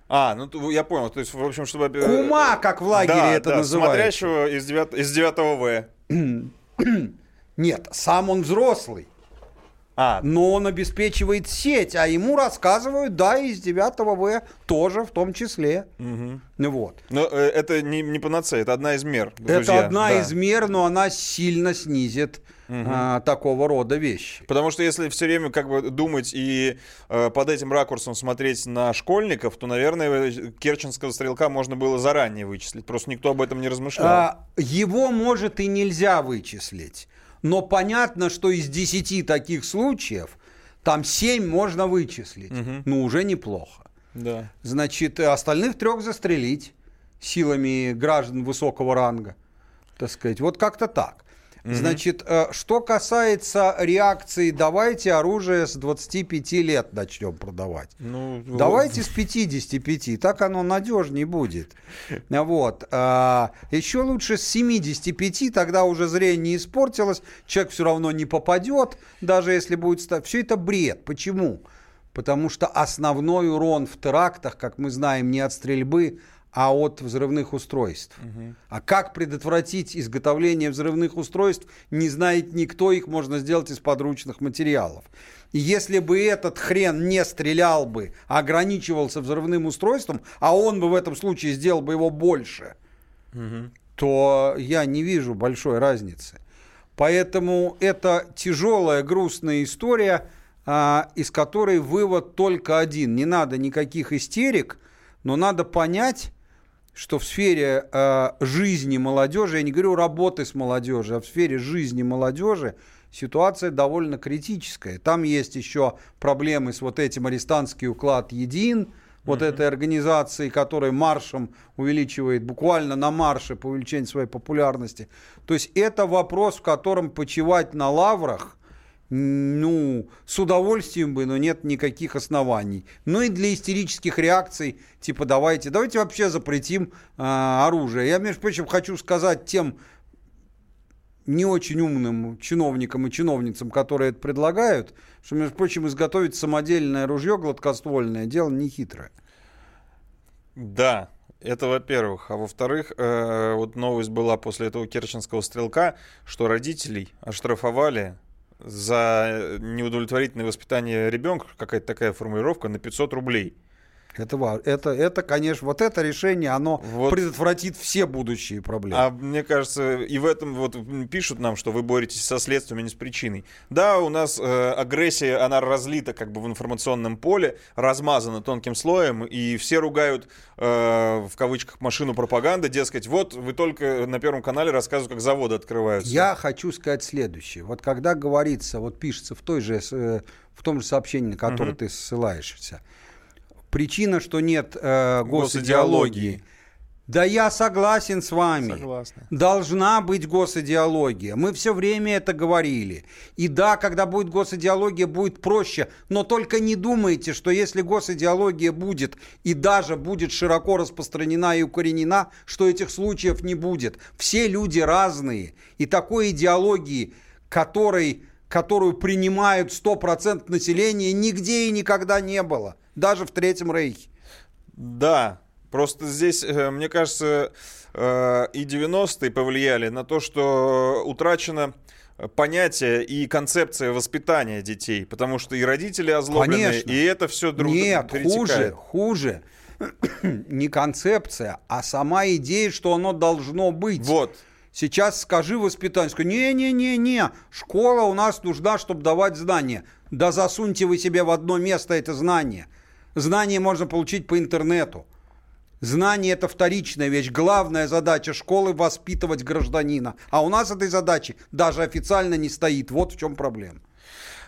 А, ну я понял. То есть, в общем, чтобы... э, Кума, как в лагере да, это да, называется. Смотрящего из, 9, из 9 В. Нет, сам он взрослый. А, Но он обеспечивает сеть, а ему рассказывают, да, из 9 В тоже в том числе. Ну вот. Но э, это не, не панацея, это одна из мер. Это друзья, одна да. из мер, но она сильно снизит а, такого рода вещи. Потому что если все время как бы думать и э, под этим ракурсом смотреть на школьников, то, наверное, керченского стрелка можно было заранее вычислить. Просто никто об этом не размышлял. А, его, может, и нельзя вычислить. Но понятно, что из 10 таких случаев там 7 можно вычислить. Ну, уже неплохо. Да. Значит, остальных трех застрелить силами граждан высокого ранга. Так сказать, вот как-то так. Значит, э, что касается реакции, давайте оружие с 25 лет начнем продавать. Ну, Давайте с 55, так оно надежнее будет. Вот. А, Еще лучше с 75, тогда уже зрение испортилось, человек все равно не попадет, даже если будет. Все это бред. Почему? Потому что основной урон в терактах, как мы знаем, не от стрельбы, а от взрывных устройств. А как предотвратить изготовление взрывных устройств, не знает никто, их можно сделать из подручных материалов. И если бы этот хрен не стрелял бы, а ограничивался взрывным устройством, а он бы в этом случае сделал бы его больше, то я не вижу большой разницы. Поэтому это тяжелая, грустная история, а, из которой вывод только один. Не надо никаких истерик, но надо понять, что в сфере э, жизни молодежи, я не говорю работы с молодежью, а в сфере жизни молодежи ситуация довольно критическая. Там есть еще проблемы с вот этим арестантский уклад един, вот этой организации, которая маршем увеличивает, буквально на марше по увеличению своей популярности. То есть это вопрос, в котором почивать на лаврах, ну, с удовольствием бы, но нет никаких оснований. Ну и для истерических реакций, типа давайте, давайте вообще запретим а, оружие. Я, между прочим, хочу сказать тем не очень умным чиновникам и чиновницам, которые это предлагают, что, между прочим, изготовить самодельное ружье гладкоствольное дело не хитрое. Да, это во-первых. А во-вторых, э, вот новость была после этого керченского стрелка, что родителей оштрафовали за неудовлетворительное воспитание ребенка, какая-то такая формулировка, на 500 рублей. Это, это, это, конечно, вот это решение, оно Вот. предотвратит все будущие проблемы. А мне кажется, и в этом вот пишут нам, что вы боретесь со следствием, а не с причиной. Да, у нас э, агрессия, она разлита как бы в информационном поле, размазана тонким слоем, и все ругают э, в кавычках машину пропаганды, дескать, вот вы только на Первом канале рассказывают, как заводы открываются. Я хочу сказать следующее. Вот когда говорится, вот пишется в, той же, э, в том же сообщении, на которое Мгм. ты ссылаешься, причина, что нет э, Госидеологии. госидеологии. Да я согласен с вами. Согласна. Должна быть госидеология. Мы все время это говорили. И да, когда будет госидеология, будет проще. Но только не думайте, что если госидеология будет и даже будет широко распространена и укоренена, что этих случаев не будет. Все люди разные. И такой идеологии, которой, которую принимают 100% населения, нигде и никогда не было. Даже в Третьем Рейхе. Да, просто здесь, э, мне кажется, э, и 90-е повлияли на то, что утрачено понятие и концепция воспитания детей, потому что и родители озлоблены, Конечно. и это все друг Нет, перетекает. хуже, хуже. Не концепция, а сама идея, что оно должно быть. Вот. Сейчас скажи воспитаннику, не-не-не-не, школа у нас нужна, чтобы давать знания. Да засуньте вы себе в одно место это знание. Знание можно получить по интернету. Знание – это вторичная вещь. Главная задача школы – воспитывать гражданина. А у нас этой задачи даже официально не стоит. Вот в чем проблема.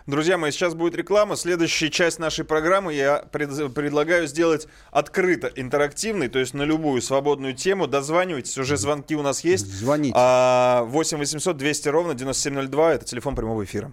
Друзья мои, сейчас будет реклама. Следующая часть нашей программы я пред- предлагаю сделать открыто интерактивной, то есть на любую свободную тему. Дозванивайтесь, уже звонки у нас есть. Звоните. А, 8 800 200 ровно 9702, это телефон прямого эфира.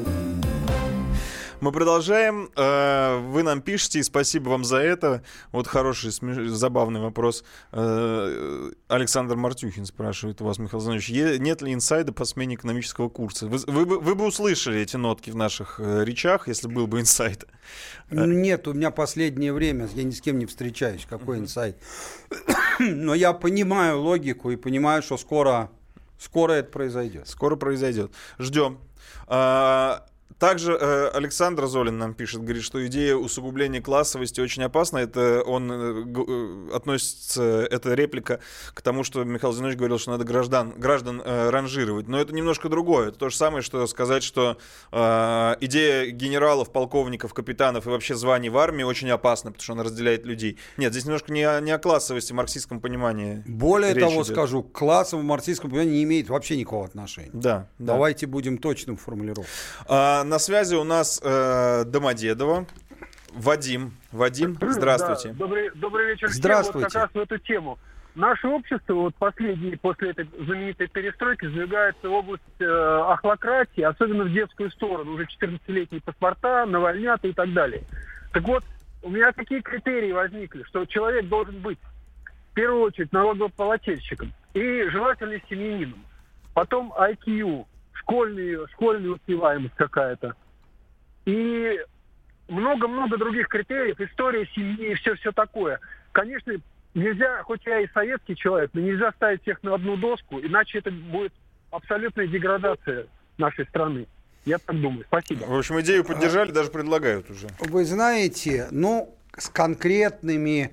Мы продолжаем. Э, Вы нам пишете, и спасибо вам за это. Вот хороший, смеш- забавный вопрос. Э, Александр Мартюхин спрашивает у вас, Михаил Занович, нет ли инсайда по смене экономического курса? Вы, вы бы- вы бы услышали эти нотки в наших э, речах, если был бы инсайд. Нет, у меня последнее время, я ни с кем не встречаюсь, какой инсайт. Но я понимаю логику и понимаю, что скоро, скоро это произойдет. Скоро произойдет. Ждем. А, Также э, Александр Золин нам пишет, говорит, что идея усугубления классовости очень опасна. Это он э, э, относится, эта реплика к тому, что Михаил Зинович говорил, что надо граждан, граждан э, ранжировать. Но это немножко другое. Это то же самое, что сказать, что э, идея генералов, полковников, капитанов и вообще званий в армии очень опасна, потому что она разделяет людей. Нет, здесь немножко не о, не о классовости, марксистском понимании. Более того, идет. скажу, к классовому марксистскому пониманию не имеет вообще никакого отношения. Да, да. Давайте будем точным в формулировке. А, на связи у нас э, Домодедово. Вадим. Вадим, здравствуйте. Да, добрый, добрый вечер всем. Здравствуйте. Вот как раз в эту тему. Наше общество, вот последние, после этой знаменитой перестройки, сдвигается в область э, охлократии, особенно в детскую сторону. Уже 14-летние паспорта, навальнята и так далее. Так вот, у меня какие критерии возникли, что человек должен быть в первую очередь налогоплательщиком и желательно семьянином. Потом IQ, школьный, школьная успеваемость какая-то. И много-много других критериев, история семьи и все-все такое. Конечно, нельзя, хоть я и советский человек, но нельзя ставить всех на одну доску, иначе это будет абсолютная деградация нашей страны. Я так думаю. Спасибо. В общем, идею поддержали, даже предлагают уже. Вы знаете, ну, с конкретными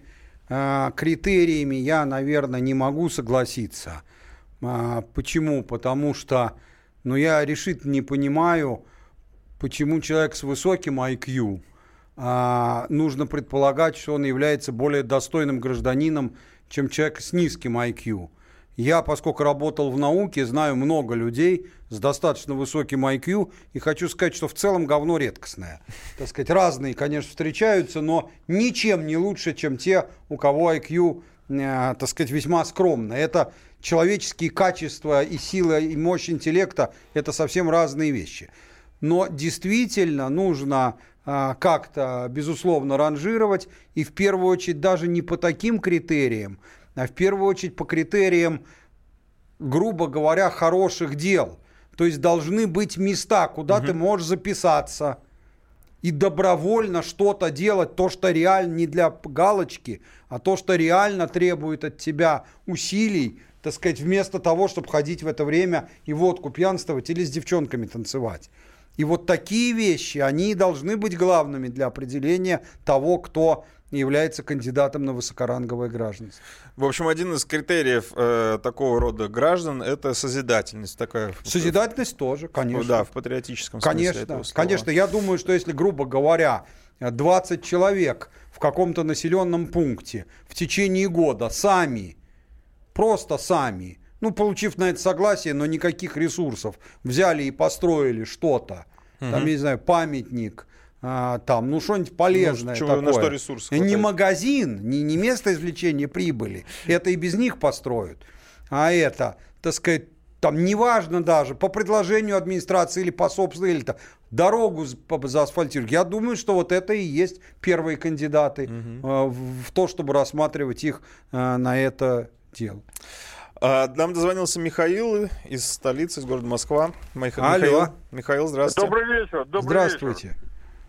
э, критериями я, наверное, не могу согласиться. А, почему? Потому что, ну, я решительно не понимаю, почему человек с высоким IQ а, нужно предполагать, что он является более достойным гражданином, чем человек с низким IQ. Я, поскольку работал в науке, знаю много людей с достаточно высоким IQ, и хочу сказать, что в целом говно редкостное. Так сказать, разные, конечно, встречаются, но ничем не лучше, чем те, у кого IQ, э, так сказать, весьма скромно. Это человеческие качества и сила, и мощь интеллекта – это совсем разные вещи. Но действительно нужно а, как-то, безусловно, ранжировать, и в первую очередь даже не по таким критериям, а в первую очередь по критериям, грубо говоря, хороших дел. То есть должны быть места, куда ты можешь записаться и добровольно что-то делать, то, что реально не для галочки, а то, что реально требует от тебя усилий, так сказать, вместо того, чтобы ходить в это время и водку пьянствовать или с девчонками танцевать. И вот такие вещи, они должны быть главными для определения того, кто является кандидатом на высокоранговое гражданство. В общем, один из критериев э, такого рода граждан это созидательность такая. Созидательность тоже, конечно. Да, в патриотическом смысле Конечно, слова. конечно. Я думаю, что если, грубо говоря, 20 человек в каком-то населенном пункте в течение года сами, просто сами. Ну, получив на это согласие, но никаких ресурсов, взяли и построили что-то, там, Мгм. я не знаю, памятник, а, там, ну, что-нибудь полезное чего- на такое. что ресурсов Не магазин, не, не место извлечения прибыли, это и без них построят, а это, так сказать, там неважно даже, по предложению администрации или по собственной, или там, дорогу з- по- заасфальтируют. Я думаю, что вот это и есть первые кандидаты э, в, в то, чтобы рассматривать их э, на это дело. А, Нам дозвонился Михаил из столицы, из города Москва. Миха- Алло. Михаил, Михаил, здравствуйте. Добрый вечер. Добрый Здравствуйте. вечер.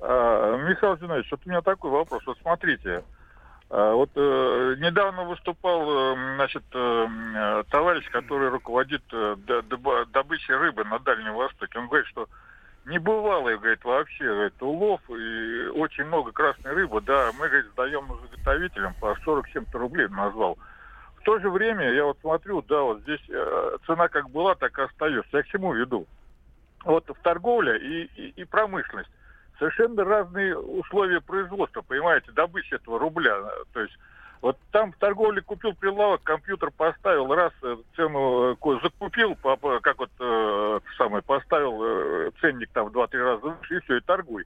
А, Михаил Зинович, вот у меня такой вопрос. Вот смотрите, а, вот э, недавно выступал, э, значит, э, товарищ, который руководит э, добычей рыбы на Дальнем Востоке. Он говорит, что небывалый, говорит, вообще говорит, улов и очень много красной рыбы. Да, мы, говорит, сдаем заготовителям по 47 рублей он назвал. В то же время, я вот смотрю, да, вот здесь э, цена как была, так и остается. Я к чему веду? вот в торговля и, и, и промышленность. Совершенно разные условия производства, понимаете, добычи этого рубля. То есть вот там в торговле купил прилавок, компьютер поставил, раз э, цену э, закупил, как вот самое, поставил ценник там в 2-3 раза выше, и все, и торгуй.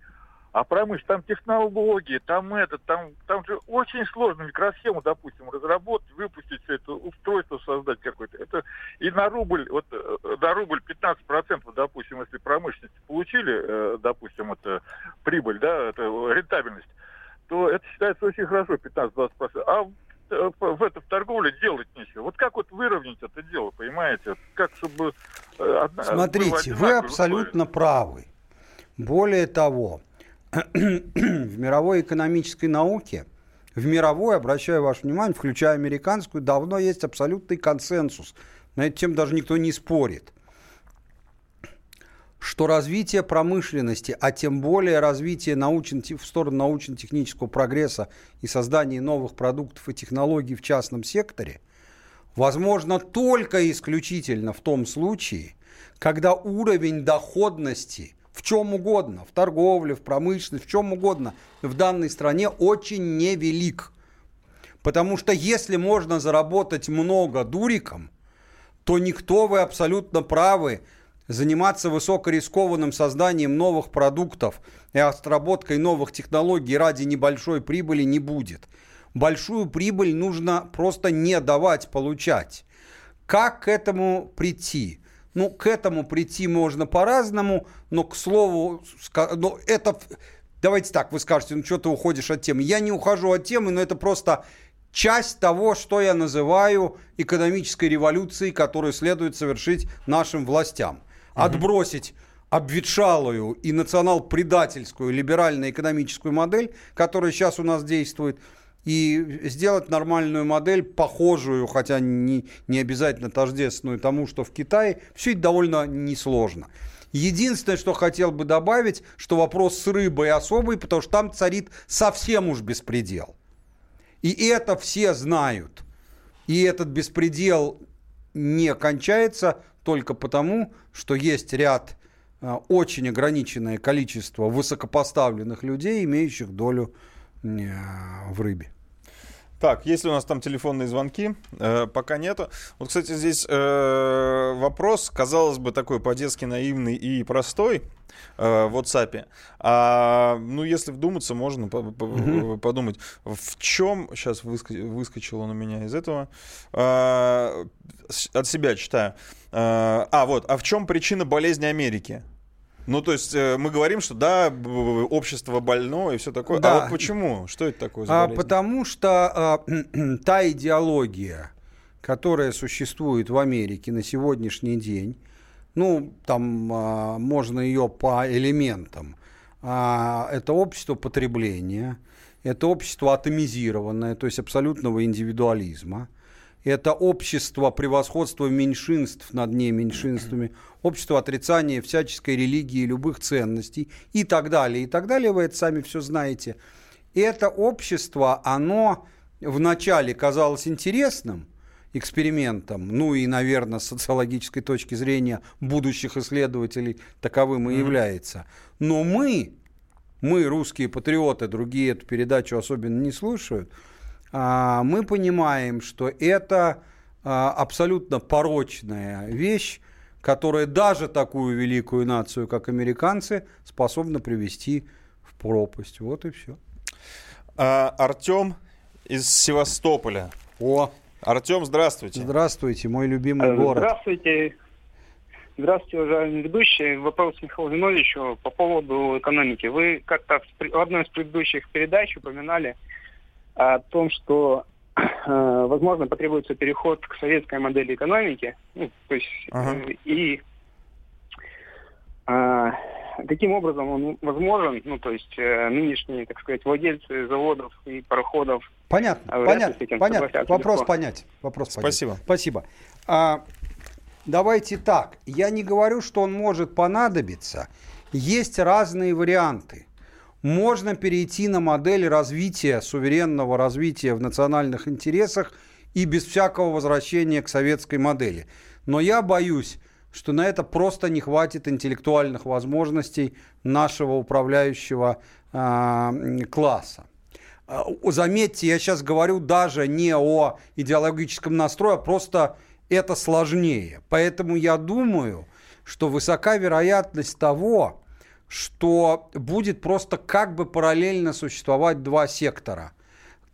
А промышленность, там технологии, там это, там, там же очень сложно микросхему, допустим, разработать, выпустить все это устройство, создать какое-то. Это и на рубль, вот э, на рубль 15%, допустим, если промышленности получили, э, допустим, это прибыль, да, это рентабельность, то это считается очень хорошо, 15-20%. А в, э, это, в торговле делать нечего. Вот как вот выровнять это дело, понимаете? Как чтобы... одна- Смотрите, вы абсолютно правы. Более того, в мировой экономической науке, в мировой, обращаю ваше внимание, включая американскую, давно есть абсолютный консенсус. На тему даже никто не спорит. Что развитие промышленности, а тем более развитие научно, в сторону научно-технического прогресса и создания новых продуктов и технологий в частном секторе, возможно только исключительно в том случае, когда уровень доходности в чем угодно, в торговле, в промышленности, в чем угодно, в данной стране очень невелик. Потому что если можно заработать много дуриком, то никто, вы абсолютно правы, заниматься высокорискованным созданием новых продуктов и отработкой новых технологий ради небольшой прибыли не будет. Большую прибыль нужно просто не давать получать. Как к этому прийти? Ну, к этому прийти можно по-разному, но, к слову, но это... Давайте так, вы скажете, ну что ты уходишь от темы. Я не ухожу от темы, но это просто часть того, что я называю экономической революцией, которую следует совершить нашим властям. Отбросить обветшалую и национал-предательскую либерально-экономическую модель, которая сейчас у нас действует, и сделать нормальную модель, похожую, хотя не, не обязательно тождественную тому, что в Китае, все это довольно несложно. Единственное, что хотел бы добавить, что вопрос с рыбой особый, потому что там царит совсем уж беспредел. И это все знают. И этот беспредел не кончается только потому, что есть ряд э, очень ограниченное количество высокопоставленных людей, имеющих долю э, в рыбе. Так, есть ли у нас там телефонные звонки? Э, пока нету. Вот, кстати, здесь э, вопрос, казалось бы, такой по-детски наивный и простой э, в WhatsApp. А, ну, если вдуматься, можно по- по- Мгм. подумать, в чем... Сейчас выскочил он у меня из этого. А, от себя читаю. А, а, вот. А в чем причина болезни Америки? Ну, то есть э, мы говорим, что да, общество больное и все такое. Да. А вот почему? Что это такое за А, потому что а, та идеология, которая существует в Америке на сегодняшний день, ну, там а, можно ее по элементам. А, это общество потребления, это общество атомизированное, то есть абсолютного индивидуализма, это общество превосходства меньшинств над неменьшинствами, общество отрицания всяческой религии любых ценностей и так далее, и так далее. Вы это сами все знаете. И это общество, оно вначале казалось интересным экспериментом, ну и, наверное, с социологической точки зрения будущих исследователей таковым и является. Но мы, мы, русские патриоты, другие эту передачу особенно не слушают, мы понимаем, что это а, абсолютно порочная вещь, которая даже такую великую нацию, как американцы, способна привести в пропасть. Вот и все. А, Артем из Севастополя. О, Артем, здравствуйте. Здравствуйте, мой любимый город. Здравствуйте. Здравствуйте, уважаемые ведущие. Вопрос Михаилу Зиновичу по поводу экономики. Вы как-то в одной из предыдущих передач упоминали о том, что э, возможно потребуется переход к советской модели экономики. Ну, то есть Ага. э, и а, каким образом он возможен? Ну, то есть э, нынешние, так сказать, владельцы заводов и пароходов Понятно, а понятно, понятно. Вопрос легко. понятен. Вопрос. Спасибо. Спасибо. А, давайте так. Я не говорю, что он может понадобиться. Есть разные варианты. Можно перейти на модель развития, суверенного развития в национальных интересах и без всякого возвращения к советской модели. Но я боюсь, что на это просто не хватит интеллектуальных возможностей нашего управляющего м, класса. А, Заметьте, я сейчас говорю даже не о идеологическом настрое, а просто это сложнее. Поэтому я думаю, что высока вероятность того, что будет просто как бы параллельно существовать два сектора.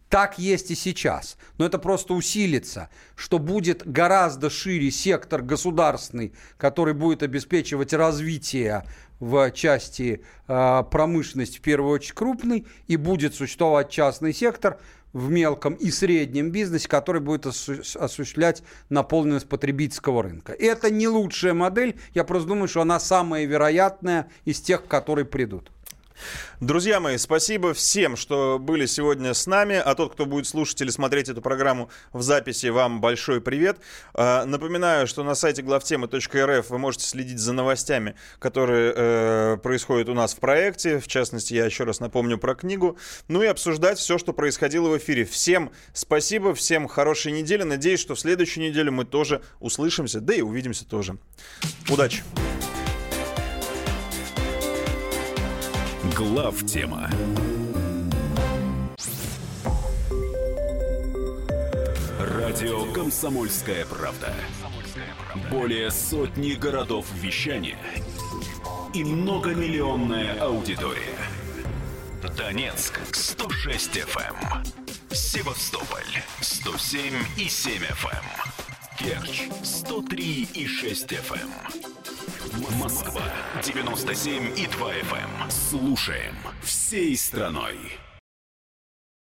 Так есть и сейчас. Но это просто усилится, что будет гораздо шире сектор государственный, который будет обеспечивать развитие в части э, промышленности, в первую очередь крупный, и будет существовать частный сектор в мелком и среднем бизнесе, который будет осу- осуществлять наполненность потребительского рынка. Это не лучшая модель, я просто думаю, что она самая вероятная из тех, которые придут. Друзья мои, спасибо всем, что были сегодня с нами. А тот, кто будет слушать или смотреть эту программу в записи, вам большой привет. А, Напоминаю, что на сайте главтемы.рф вы можете следить за новостями, которые э, происходят у нас в проекте. В частности, я еще раз напомню про книгу. Ну и обсуждать все, что происходило в эфире. Всем спасибо, всем хорошей недели. Надеюсь, что в следующую неделю мы тоже услышимся, да и увидимся тоже. Удачи! Глав тема. Радио Комсомольская правда". Более сотни городов вещания и многомиллионная аудитория. Донецк 106 FM, Севастополь 107 и 7 FM, Керчь 103 и 6 FM. Москва 97 и 2 FM. Слушаем всей страной.